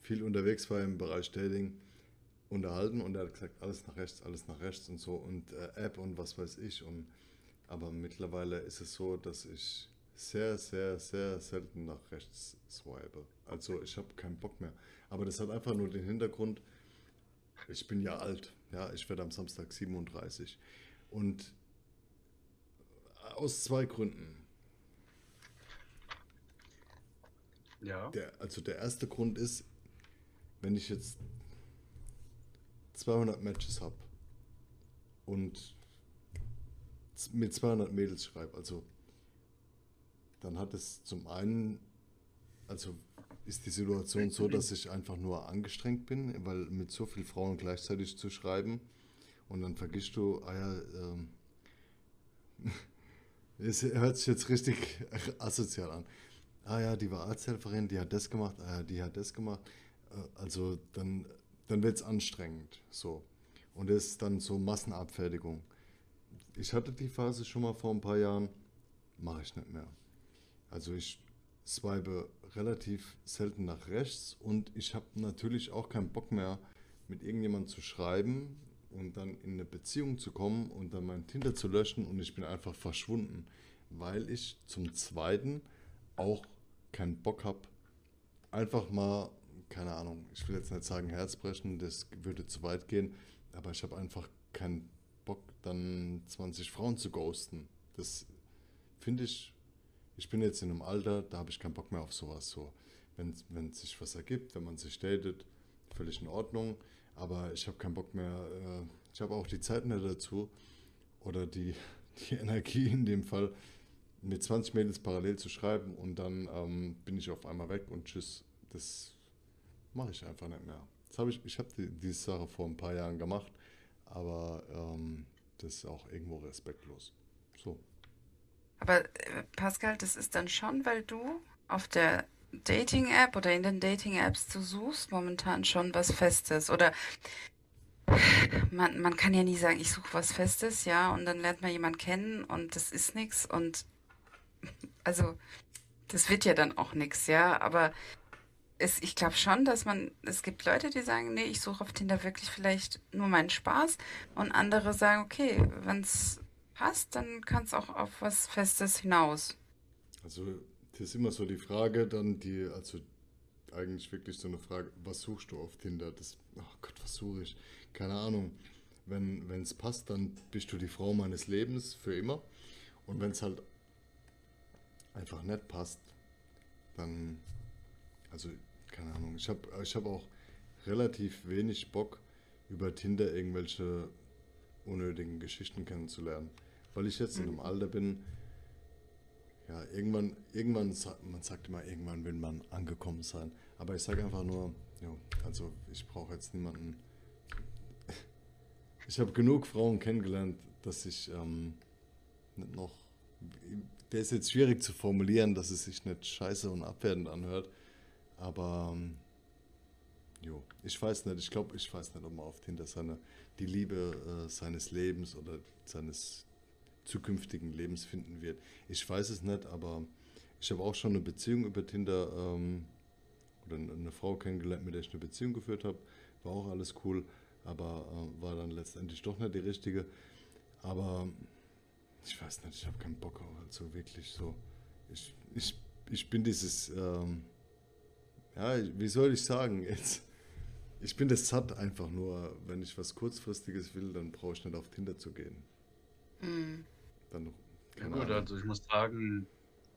viel unterwegs war im Bereich Dating, unterhalten und er hat gesagt, alles nach rechts, alles nach rechts und so und äh, App und was weiß ich. Und, aber mittlerweile ist es so, dass ich sehr, sehr, sehr selten nach rechts swipe. Also ich habe keinen Bock mehr. Aber das hat einfach nur den Hintergrund, ich bin ja alt. Ja, ich werde am Samstag 37. Und aus zwei Gründen. Ja. Der, also der erste Grund ist, wenn ich jetzt 200 Matches habe und mit 200 Mädels schreibe, also dann hat es zum einen, also ist die Situation so, dass ich einfach nur angestrengt bin, weil mit so vielen Frauen gleichzeitig zu schreiben und dann vergisst du, ah ja, ähm, (laughs) es hört sich jetzt richtig asozial an. Ah ja, die war Arzthelferin, die hat das gemacht, ah ja, die hat das gemacht. Äh, Also dann, dann wird es anstrengend. So. Und das ist dann so Massenabfertigung. Ich hatte die Phase schon mal vor ein paar Jahren, mache ich nicht mehr. Also ich swipe relativ selten nach rechts und ich habe natürlich auch keinen Bock mehr, mit irgendjemandem zu schreiben und dann in eine Beziehung zu kommen und dann mein Tinder zu löschen und ich bin einfach verschwunden, weil ich zum Zweiten auch keinen Bock habe, einfach mal, keine Ahnung, ich will jetzt nicht sagen Herzbrechen, das würde zu weit gehen, aber ich habe einfach keinen Bock, dann 20 Frauen zu ghosten. Das finde ich, ich bin jetzt in einem Alter, da habe ich keinen Bock mehr auf sowas. So, wenn, wenn sich was ergibt, wenn man sich datet, völlig in Ordnung, aber ich habe keinen Bock mehr, äh, ich habe auch die Zeit nicht dazu oder die, (laughs) die Energie in dem Fall, mit 20 Mädels parallel zu schreiben und dann ähm, bin ich auf einmal weg und tschüss. Das mache ich einfach nicht mehr. Das habe ich, ich habe die, diese Sache vor ein paar Jahren gemacht, aber ähm, das ist auch irgendwo respektlos. So. Aber äh, Pascal, das ist dann schon, weil du auf der Dating-App oder in den Dating-Apps du suchst momentan schon was Festes. Oder man, man kann ja nie sagen, ich suche was Festes, ja, und dann lernt man jemanden kennen und das ist nichts und also das wird ja dann auch nichts, ja, aber es, ich glaube schon, dass man, es gibt Leute, die sagen, nee, ich suche auf Tinder wirklich vielleicht nur meinen Spaß und andere sagen, okay, wenn es passt, dann kann es auch auf was Festes hinaus. Also, das ist immer so die Frage, dann die, also eigentlich wirklich so eine Frage, was suchst du auf Tinder? Das, oh Gott, was suche ich? Keine Ahnung. Wenn es passt, dann bist du die Frau meines Lebens für immer. Und wenn es halt einfach nicht passt, dann, also, keine Ahnung. Ich habe ich hab auch relativ wenig Bock, über Tinder irgendwelche unnötigen Geschichten kennenzulernen. Weil ich jetzt in einem Alter bin, ja, irgendwann, irgendwann, man sagt immer, irgendwann will man angekommen sein. Aber ich sage einfach nur, ja, also ich brauche jetzt niemanden. Ich habe genug Frauen kennengelernt, dass ich ähm, nicht noch. Der ist jetzt schwierig zu formulieren, dass es sich nicht scheiße und abwertend anhört. Aber ähm, Jo, ich weiß nicht, ich glaube, ich weiß nicht, ob man auf Tinder seine, die Liebe äh, seines Lebens oder seines zukünftigen Lebens finden wird. Ich weiß es nicht, aber ich habe auch schon eine Beziehung über Tinder ähm, oder eine Frau kennengelernt, mit der ich eine Beziehung geführt habe. War auch alles cool, aber äh, war dann letztendlich doch nicht die richtige. Aber ich weiß nicht, ich habe keinen Bock also wirklich so. Ich, ich, ich bin dieses, ähm, ja, wie soll ich sagen jetzt? Ich bin das satt einfach nur, wenn ich was kurzfristiges will, dann brauche ich nicht auf Tinder zu gehen. Hm. Dann, Ja gut, Ahnung. also ich muss sagen,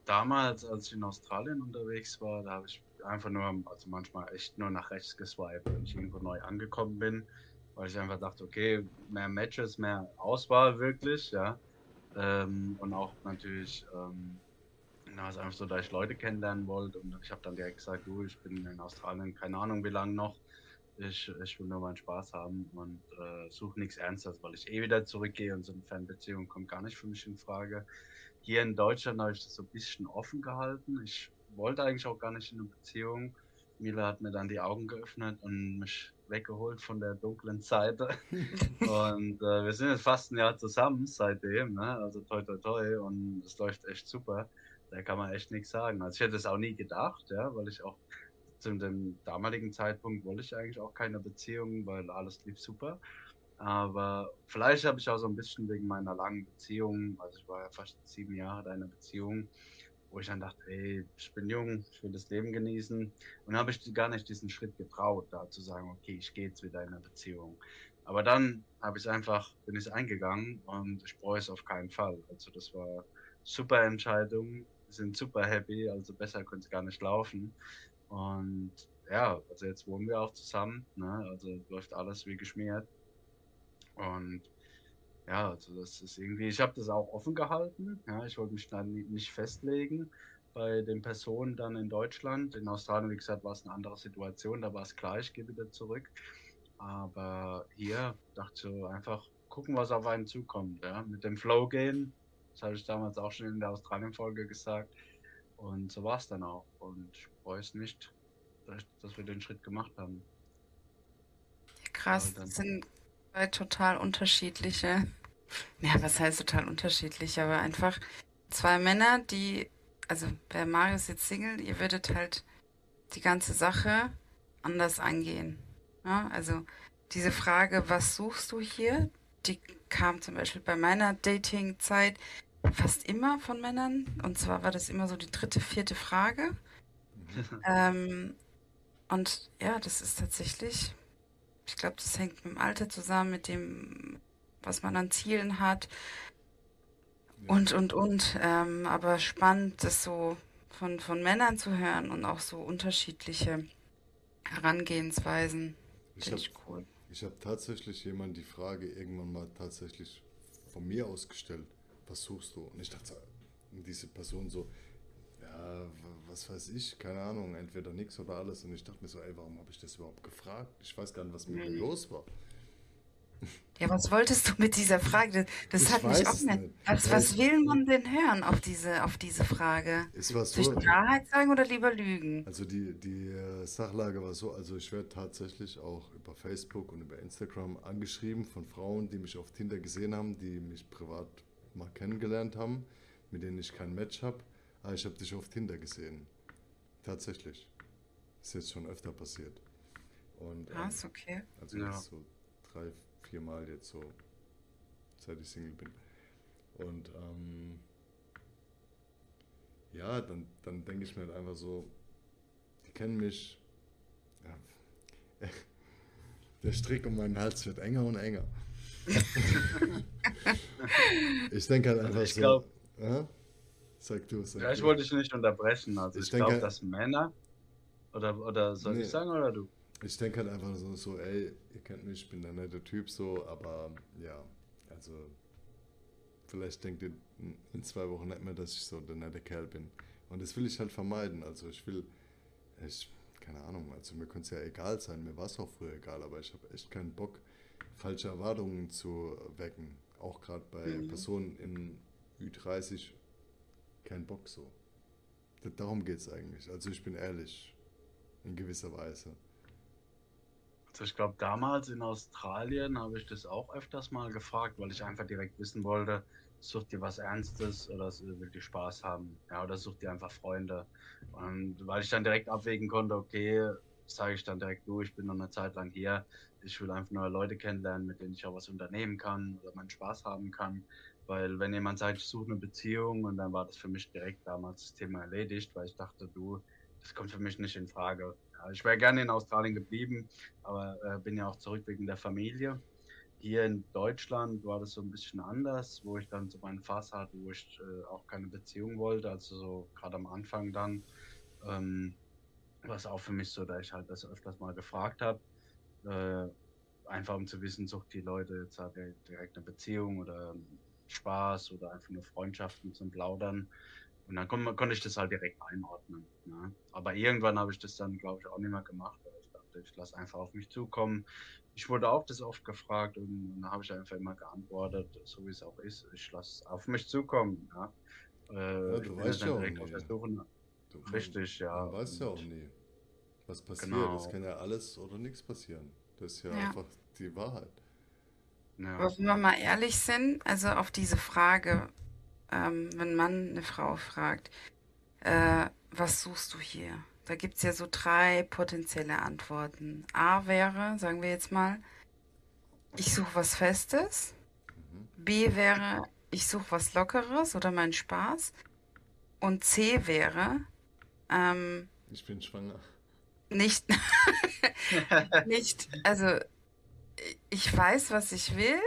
damals, als ich in Australien unterwegs war, da habe ich einfach nur, also manchmal echt nur nach rechts geswiped, wenn ich irgendwo neu angekommen bin, weil ich einfach dachte, okay, mehr Matches, mehr Auswahl wirklich, ja. Ähm, und auch natürlich, ähm, es ist einfach so, dass ich Leute kennenlernen wollte und ich habe dann direkt gesagt, du, ich bin in Australien, keine Ahnung wie lange noch. Ich, ich will nur meinen Spaß haben und äh, suche nichts Ernstes, weil ich eh wieder zurückgehe und so eine Fernbeziehung kommt gar nicht für mich in Frage. Hier in Deutschland habe ich das so ein bisschen offen gehalten. Ich wollte eigentlich auch gar nicht in eine Beziehung. Mila hat mir dann die Augen geöffnet und mich weggeholt von der dunklen Seite. (laughs) und äh, wir sind jetzt fast ein Jahr zusammen seitdem, ne? also toi toi toi und es läuft echt super. Da kann man echt nichts sagen. Also ich hätte es auch nie gedacht, ja, weil ich auch zu dem damaligen Zeitpunkt wollte ich eigentlich auch keine Beziehung, weil alles lief super. Aber vielleicht habe ich auch so ein bisschen wegen meiner langen Beziehung, also ich war ja fast sieben Jahre in einer Beziehung, wo ich dann dachte, ey, ich bin jung, ich will das Leben genießen. Und habe ich gar nicht diesen Schritt getraut, da zu sagen, okay, ich gehe jetzt wieder in eine Beziehung. Aber dann habe ich einfach, bin ich eingegangen und ich bereue es auf keinen Fall. Also das war super Entscheidung, sind super happy, also besser könnte es gar nicht laufen. Und ja, also jetzt wohnen wir auch zusammen, ne? Also läuft alles wie geschmiert. Und ja, also das ist irgendwie, ich habe das auch offen gehalten. Ja, ich wollte mich dann ni- nicht festlegen bei den Personen dann in Deutschland. In Australien, wie gesagt, war es eine andere Situation, da war es gleich, gehe wieder zurück. Aber hier dachte ich so einfach gucken, was auf einen zukommt. Ja? Mit dem Flow gehen, das habe ich damals auch schon in der Australien-Folge gesagt. Und so war es dann auch. Und ich bereue es nicht, dass, wir den Schritt gemacht haben. Krass, Ja, das sind zwei total unterschiedliche. (laughs) Ja, was heißt total unterschiedlich, aber einfach zwei Männer, die, also bei Marius jetzt Single, ihr würdet halt die ganze Sache anders angehen. Ja, also diese Frage, was suchst du hier, die kam zum Beispiel bei meiner Dating-Zeit fast immer von Männern. Und zwar war das immer so die dritte, vierte Frage. (laughs) Ähm, und ja, das ist tatsächlich, ich glaube, das hängt mit dem Alter zusammen, mit dem, was man an Zielen hat Ja. und, und, und. Ähm, aber spannend, das so von, von Männern zu hören und auch so unterschiedliche Herangehensweisen. Ich Finde habe ich cool. ich hab tatsächlich jemand die Frage irgendwann mal tatsächlich von mir aus gestellt, was suchst du? Und ich dachte, diese Person so, ja, was weiß ich, keine Ahnung, entweder nichts oder alles. Und ich dachte mir so, ey, warum habe ich das überhaupt gefragt? Ich weiß gar nicht, was mit mir los war. Ja, was wolltest du mit dieser Frage? Das Ich hat mich auch nicht. nicht. Was, was will man denn hören auf diese, auf diese Frage? Soll ich so, die Wahrheit sagen oder lieber lügen? Also die, die äh, Sachlage war so, also ich werde tatsächlich auch über Facebook und über Instagram angeschrieben von Frauen, die mich auf Tinder gesehen haben, die mich privat mal kennengelernt haben, mit denen ich kein Match habe. Aber ich habe dich auf Tinder gesehen. Tatsächlich. Ist jetzt schon öfter passiert. Und, ähm, Krass, okay. also Ja. jetzt so drei, vier Mal jetzt so, seit ich Single bin. Und ähm, ja, dann, dann denke ich mir halt einfach so, die kennen mich. Ja, (laughs) der Strick um meinen Hals wird enger und enger. Ich denke halt einfach Also ich so. glaub- ja? Sag du, sag Ja, ich du. wollte dich nicht unterbrechen. Also Ich ich, glaube, denke- dass Männer oder oder soll Nee. ich sagen oder du? Ich denke halt einfach so, so, ey, ihr kennt mich, ich bin der nette Typ so, aber ja, also vielleicht denkt ihr in zwei Wochen nicht mehr, dass ich so der nette Kerl bin. Und das will ich halt vermeiden. Also ich will, ich, keine Ahnung, also mir könnte es ja egal sein, mir war es auch früher egal, aber ich habe echt keinen Bock, falsche Erwartungen zu wecken. Auch gerade bei Mhm. Personen in Ü30, kein Bock so. Da- Darum geht es eigentlich. Also ich bin ehrlich, in gewisser Weise. Also ich glaube, damals in Australien habe ich das auch öfters mal gefragt, weil ich einfach direkt wissen wollte, sucht ihr was Ernstes oder will die Spaß haben? Ja, oder sucht ihr einfach Freunde? Und weil ich dann direkt abwägen konnte, okay, sage ich dann direkt, du, ich bin noch eine Zeit lang hier, ich will einfach neue Leute kennenlernen, mit denen ich auch was unternehmen kann oder meinen Spaß haben kann. Weil wenn jemand sagt, ich suche eine Beziehung und dann war das für mich direkt damals das Thema erledigt, weil ich dachte, du, das kommt für mich nicht in Frage. Ja, ich wäre gerne in Australien geblieben, aber äh, bin ja auch zurück wegen der Familie. Hier in Deutschland war das so ein bisschen anders, wo ich dann so meinen Fass hatte, wo ich äh, auch keine Beziehung wollte, also so gerade am Anfang dann. Ähm, was auch für mich so, da ich halt das öfters mal gefragt habe, äh, einfach um zu wissen, sucht die Leute jetzt halt direkt eine Beziehung oder Spaß oder einfach nur Freundschaften zum Plaudern. Und dann kon, konnte ich das halt direkt einordnen. Ne? Aber irgendwann habe ich das dann, glaube ich, auch nicht mehr gemacht. Ich dachte, ich lasse einfach auf mich zukommen. Ich wurde auch das oft gefragt und dann habe ich einfach immer geantwortet, so wie es auch ist. Ich lasse auf mich zukommen. Ja? Äh, ja, du weißt ja auch nicht. Du, Richtig, ja. Du weißt ja auch nie, was passiert. Genau. Es kann ja alles oder nichts passieren. Das ist ja, ja. einfach die Wahrheit. Ja. Aber wenn wir mal ehrlich sind, also auf diese Frage, ähm, wenn man eine Frau fragt, äh, was suchst du hier? Da gibt es ja so drei potenzielle Antworten. A wäre, sagen wir jetzt mal, ich suche was Festes. Mhm. B wäre, ich suche was Lockeres oder meinen Spaß. Und C wäre, ähm, ich bin schwanger. Nicht, (laughs) nicht, also ich weiß, was ich will.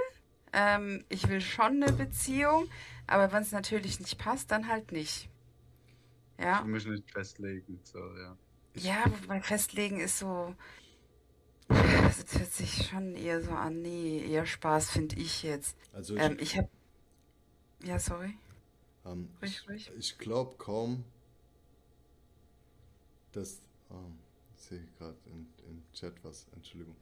Ähm, ich will schon eine Beziehung, aber wenn es natürlich nicht passt, dann halt nicht. Ja. Ich muss nicht festlegen, so, ja. Ja, wobei festlegen ist so. Das hört sich schon eher so an. Nee, eher Spaß finde ich jetzt. Also ich, ähm, ich habe. Ja, sorry. Ähm, ruhig, ruhig. Ich, ich glaube kaum, dass. Ähm, ich sehe gerade im Chat was, Entschuldigung.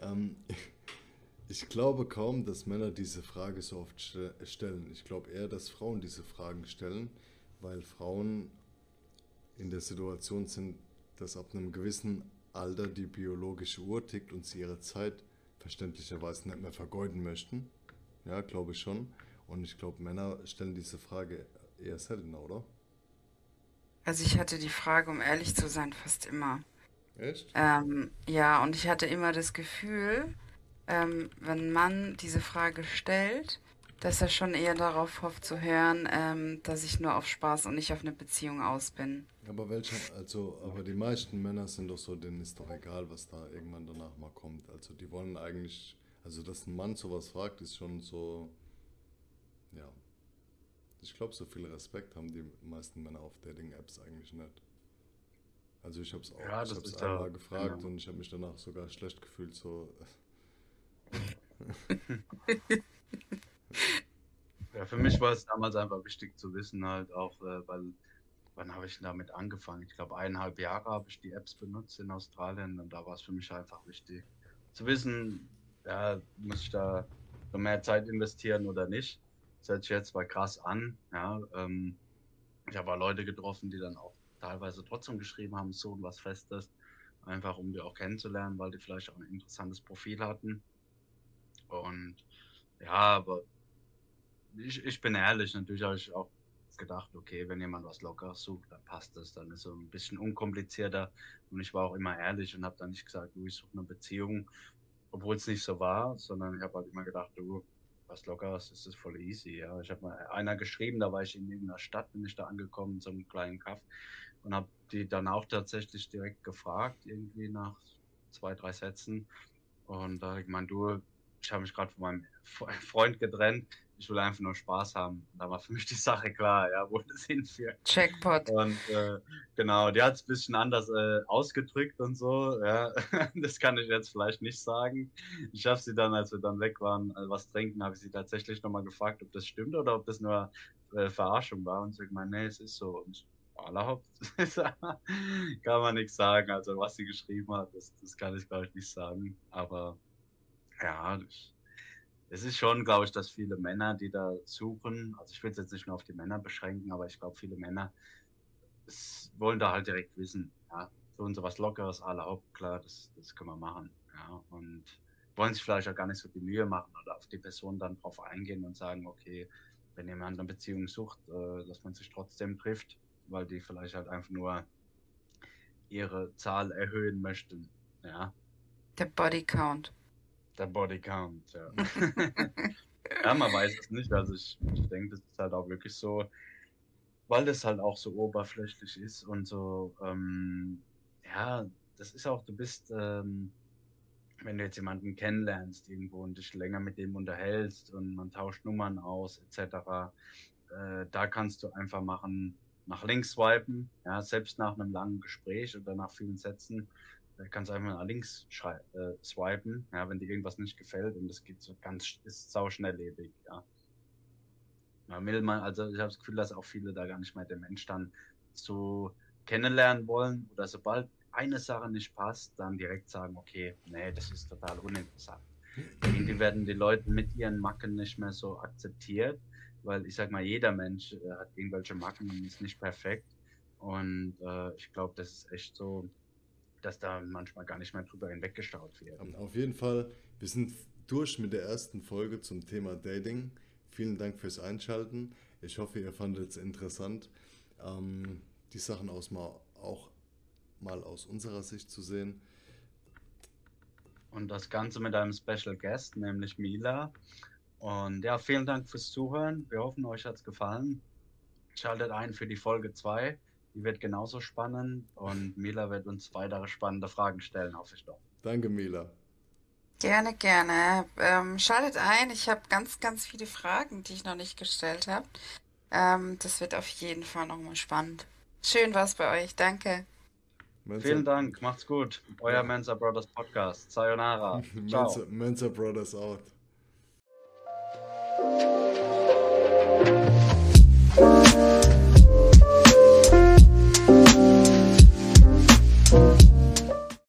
Ähm, (laughs) ich glaube kaum, dass Männer diese Frage so oft stellen. Ich glaube eher, dass Frauen diese Fragen stellen, weil Frauen in der Situation sind, dass ab einem gewissen Alter die biologische Uhr tickt und sie ihre Zeit verständlicherweise nicht mehr vergeuden möchten. Ja, glaube ich schon. Und ich glaube, Männer stellen diese Frage eher seltener, oder? Also ich hatte die Frage, um ehrlich zu sein, fast immer. Echt? Ähm, ja, und ich hatte immer das Gefühl, ähm, wenn ein Mann diese Frage stellt, dass er schon eher darauf hofft zu hören, ähm, dass ich nur auf Spaß und nicht auf eine Beziehung aus bin. Aber welche, also, aber die meisten Männer sind doch so, denen ist doch egal, was da irgendwann danach mal kommt. Also die wollen eigentlich, also dass ein Mann sowas fragt, ist schon so, ja. Ich glaube, so viel Respekt haben die meisten Männer auf Dating-Apps eigentlich nicht. Also ich habe es auch, ja, ich habe es einmal gefragt genau. und ich habe mich danach sogar schlecht gefühlt, so. (laughs) ja, für mich war es damals einfach wichtig zu wissen, halt auch, äh, weil, wann habe ich damit angefangen? Ich glaube, eineinhalb Jahre habe ich die Apps benutzt in Australien und da war es für mich einfach wichtig zu wissen, ja, muss ich da mehr Zeit investieren oder nicht. Das hört sich jetzt zwar krass an, ja, ähm, ich habe Leute getroffen, die dann auch teilweise trotzdem geschrieben haben, so was Festes, einfach um die auch kennenzulernen, weil die vielleicht auch ein interessantes Profil hatten. Und ja, aber ich, ich bin ehrlich, natürlich habe ich auch gedacht, okay, wenn jemand was Lockeres sucht, dann passt das, dann ist es ein bisschen unkomplizierter. Und ich war auch immer ehrlich und habe dann nicht gesagt, du, ich suche eine Beziehung, obwohl es nicht so war, sondern ich habe halt immer gedacht, du, was Lockeres ist es voll easy. Ja. Ich habe mal einer geschrieben, da war ich in irgendeiner Stadt, bin ich da angekommen, in so einem kleinen Kaff und habe die dann auch tatsächlich direkt gefragt, irgendwie nach zwei, drei Sätzen. Und da ich meine, du, ich habe mich gerade von meinem Freund getrennt, ich will einfach nur Spaß haben. Und da war für mich die Sache klar, ja, wo das hinführt. Checkpot. Und äh, genau, die hat es ein bisschen anders äh, ausgedrückt und so. Ja. (laughs) das kann ich jetzt vielleicht nicht sagen. Ich habe sie dann, als wir dann weg waren, äh, was trinken, habe ich sie tatsächlich nochmal gefragt, ob das stimmt oder ob das nur äh, Verarschung war. Und sie gemeint, nee, es ist so. Und Allerhaupt (laughs) kann man nichts sagen. Also was sie geschrieben hat, das, das kann ich glaube ich nicht sagen. Aber ja, es ist schon, glaube ich, dass viele Männer, die da suchen, also ich will es jetzt nicht nur auf die Männer beschränken, aber ich glaube, viele Männer wollen da halt direkt wissen, ja, für uns was Lockeres, aller Haupt, klar, das, das können wir machen. Ja, und wollen sich vielleicht auch gar nicht so die Mühe machen oder auf die Person dann drauf eingehen und sagen, okay, wenn jemand eine Beziehung sucht, äh, dass man sich trotzdem trifft, weil die vielleicht halt einfach nur ihre Zahl erhöhen möchten. Ja. Der Bodycount. Der Bodycount, ja. (laughs) ja, man weiß es nicht. Also ich, ich denke, das ist halt auch wirklich so, weil das halt auch so oberflächlich ist und so, ähm, ja, das ist auch, du bist, ähm, wenn du jetzt jemanden kennenlernst irgendwo und dich länger mit dem unterhältst und man tauscht Nummern aus etc., äh, da kannst du einfach machen, nach links swipen, ja, selbst nach einem langen Gespräch oder nach vielen Sätzen, kannst einfach nach links äh, swipen, ja, wenn dir irgendwas nicht gefällt und das geht so ganz, ist sau schnelllebig, ja. Man will man, also ich habe das Gefühl, dass auch viele da gar nicht mehr den Mensch dann so kennenlernen wollen oder sobald eine Sache nicht passt, dann direkt sagen, okay, nee, das ist total uninteressant. Irgendwie werden die Leute mit ihren Macken nicht mehr so akzeptiert, weil ich sag mal, jeder Mensch äh, hat irgendwelche Macken und ist nicht perfekt. Und äh, ich glaube, das ist echt so, dass da manchmal gar nicht mehr drüber hinweggestaut wird. Auf jeden Fall, wir sind durch mit der ersten Folge zum Thema Dating. Vielen Dank fürs Einschalten. Ich hoffe, ihr fandet es interessant, ähm, die Sachen aus mal, auch mal aus unserer Sicht zu sehen. Und das Ganze mit einem Special Guest, nämlich Mila. Und ja, vielen Dank fürs Zuhören. Wir hoffen, euch hat es gefallen. Schaltet ein für die Folge 2. Die wird genauso spannend und Mila wird uns weitere spannende Fragen stellen, hoffe ich doch. Danke, Mila. Gerne, gerne. Ähm, schaltet ein. Ich habe ganz, ganz viele Fragen, die ich noch nicht gestellt habe. Ähm, das wird auf jeden Fall nochmal spannend. Schön war's bei euch. Danke. Mensa. Vielen Dank. Macht's gut. Euer ja. Mensa Brothers Podcast. Sayonara. (laughs) Ciao. Mensa, Mensa Brothers out.